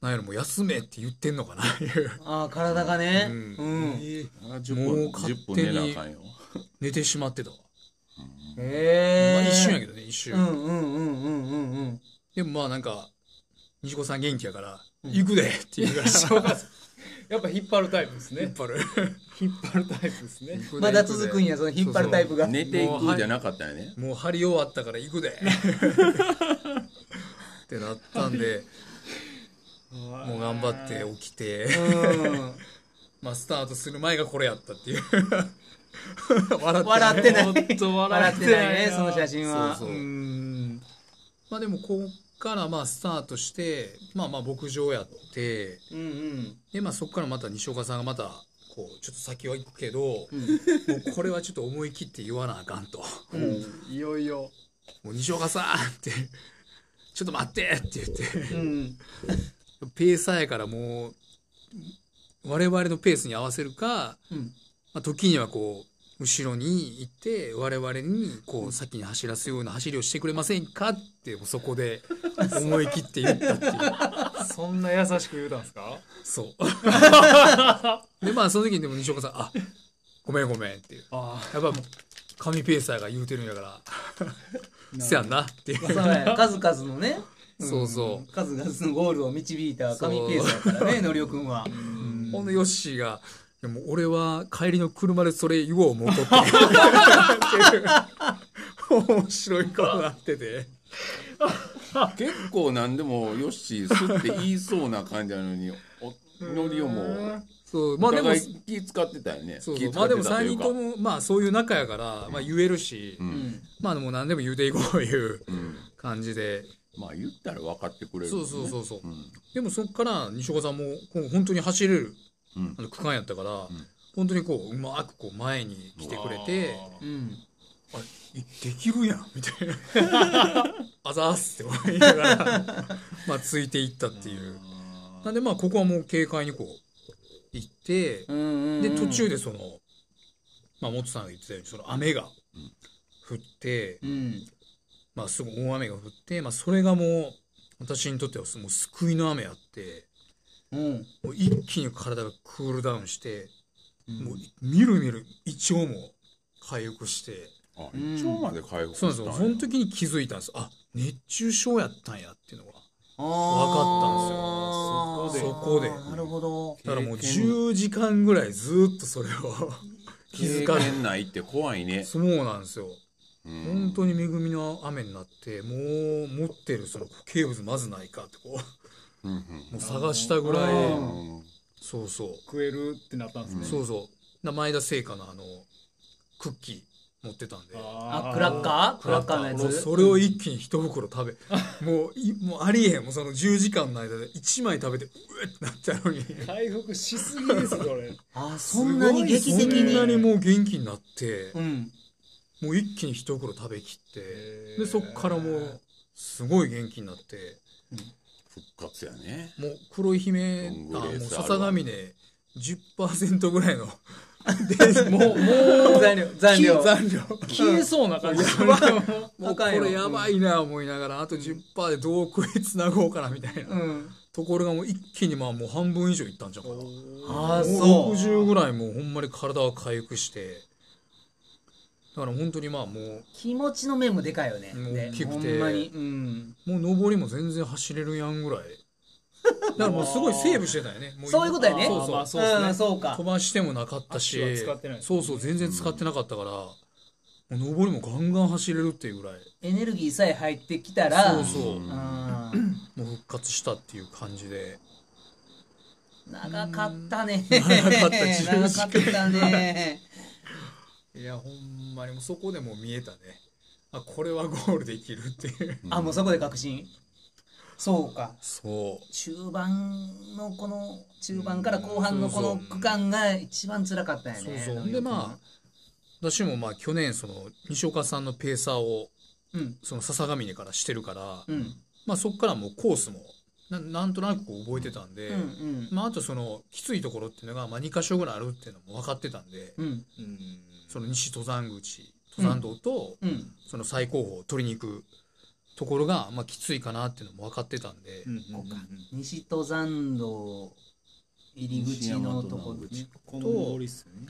なんやろもう休めって言ってんのかな。いうああ体がね。ううん。んあ10もう分勝10手に分寝なあかんよ。寝てしまってたわ、へえまあ一瞬やけどね一瞬、うんうんうんうんうんうんでもまあなんか西子さん元気やから「行くで!」って言うから やっぱ引っ張るタイプですね。引っ張る。引っ張るタイプですね。まだ続くんやその引っ張るタイプが。寝ていくじゃなかったよね。もう張り終わったから行くで。ってなったんでもう頑張って起きて。うん。まあスタートする前がこれやったっていう。笑って笑ってない。笑笑っててないいねなその写真は。そうそう。うん。まあでもこっからまあスタートしてまあまあ牧場やってうんうん。でまあそこからまた西岡さんがまたこうちょっと先は行くけど、もうこれはちょっと思い切って言わなあかんと。いよいよ。もう西岡さんって、ちょっと待ってって言って、うん。ペーサーやからもう、我々のペースに合わせるか、うん。まあ、時にはこう、後ろに行って我々にこう先に走らすような走りをしてくれませんかってそこで思い切って言ったっていう。そんな優しく言うたんですか？そう。でまあその時にでも西岡さん「あごめんごめん」っていう。あやっぱもう神ペーサーが言うてるんやから せやんなっていう。そうや数々のね。そうそん数々のゴールを導いた神ペースだからねのりおくんは。ほんでヨッシーが「でも俺は帰りの車でそれ言おう思うとって」面白い顔になってて。結構何でもよしすって言いそうな感じなのにおのりおもそう。まあでも気使ってたよね。そうまあでも3ってたというか。人ともまあそういう仲やから、まあ、言えるし、うん。まあでも何でも言うていこういううん。感じで。まあ言ったら分かってくれるそうそうそうそう。うん。でもそっから西岡さんも本当に走れる？うんあの区間やったから、本当にこううまくこう前に来てくれてうん「あいできるやん」みたいな「あざーす」って言いながら まあついていったっていう。なんでまあここはもう軽快にこう行ってうんうんで途中でそのまあ元さんが言ってたようにその雨が降って、うん。まあすごい大雨が降って、まあ、それがもう私にとってはもう救いの雨あってうん。もう一気に体がクールダウンして、もうみるみる胃腸も回復して。あ一応まで回復そうなんですよ。その時に気づいたんです。あ熱中症やったんやっていうのがあー分かったんですよ。そこで。なるほど。だからもう経験10時間ぐらいずっとそれを気づかず経験ないって怖いね。そうなんですよ。うん。本当に恵みの雨になってもう持ってるその固形物まずないかってこう。うんうんもう探したぐらい。うんそうそう。食えるってなったんですね、そうそう。な前田製菓のあのクッキー持ってたんで。あクラッカー？クラッカーのやつ？それを一気に一袋食べもういもうありえへん。もうその10時間の間で1枚食べてうえってなったのに。回復しすぎですそれ。あそんなに劇そ的に？んなにもう元気になってうん。もう一気に一袋食べきってでそっからもうすごい元気になって復活やね。もう黒い姫あもう笹上で10%ぐらいの。もうもう残量残量残量消えそうな感じ。もうこあかんよ。れやばいな思いながら。あと10%でどう食いつなごうかなみたいな。うん。ところがもう一気にまあもう半分以上いったんじゃんかな。ああもそう。60ぐらいもうほんまに体は回復してだから本当にまあもう気持ちの面もでかいよね。もうで大きくて。ほんまに。うん。もう上りも全然走れるやんぐらい。だからもうすごいセーブしてたよね。もそういうことやね。そうそう、まあそうね。んそうか。飛ばしてもなかったし。足は使ってない。そうそう全然使ってなかったから、もう上りもガンガン走れるっていうぐらい。エネルギーさえ入ってきたらそうそう、うん。もう復活したっていう感じで。長かったね。長かった。10時間長かったね いやほんまに。もうそこでもう見えたね。あこれはゴールできるっていう。あもうそこで確信？そうか。そう。中盤のこの中盤から後半のこの区間が一番辛かったよね。そうそう。でまあ私もまあ去年その西岡さんのペーサーをうん。その笹ヶ峰からしてるから、うん。まあそこからもうコースもななんとなくこう覚えてたんで、うんうん。まああとそのきついところっていうのがまあ2箇所ぐらいあるっていうのも分かってたんで、うんその西登山口登山道と、うん。その最高峰を取りに行くところがまあきついかなっていうのも分かってたんで、西登山道入り口のところ西この上りっすよね。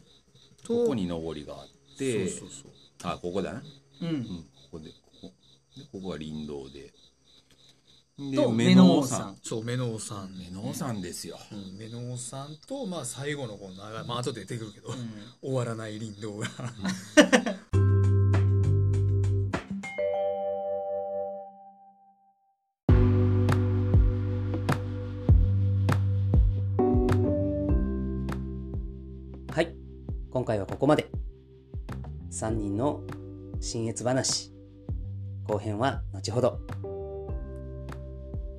とここに上りがあって。そうそうそう。あここだな。うん。うんここでここでここが林道でと目目の王さん。そう目の王さん。目の王さんですよ。うん目の王さんと、まあ、最後のこの長い、まあ後で出てくるけど、終わらない林道が。はい。今回はここまで。3人の新越話。後編は後ほど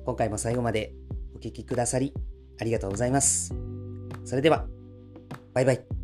今回も最後までお聴きくださりありがとうございます。それではバイバイ。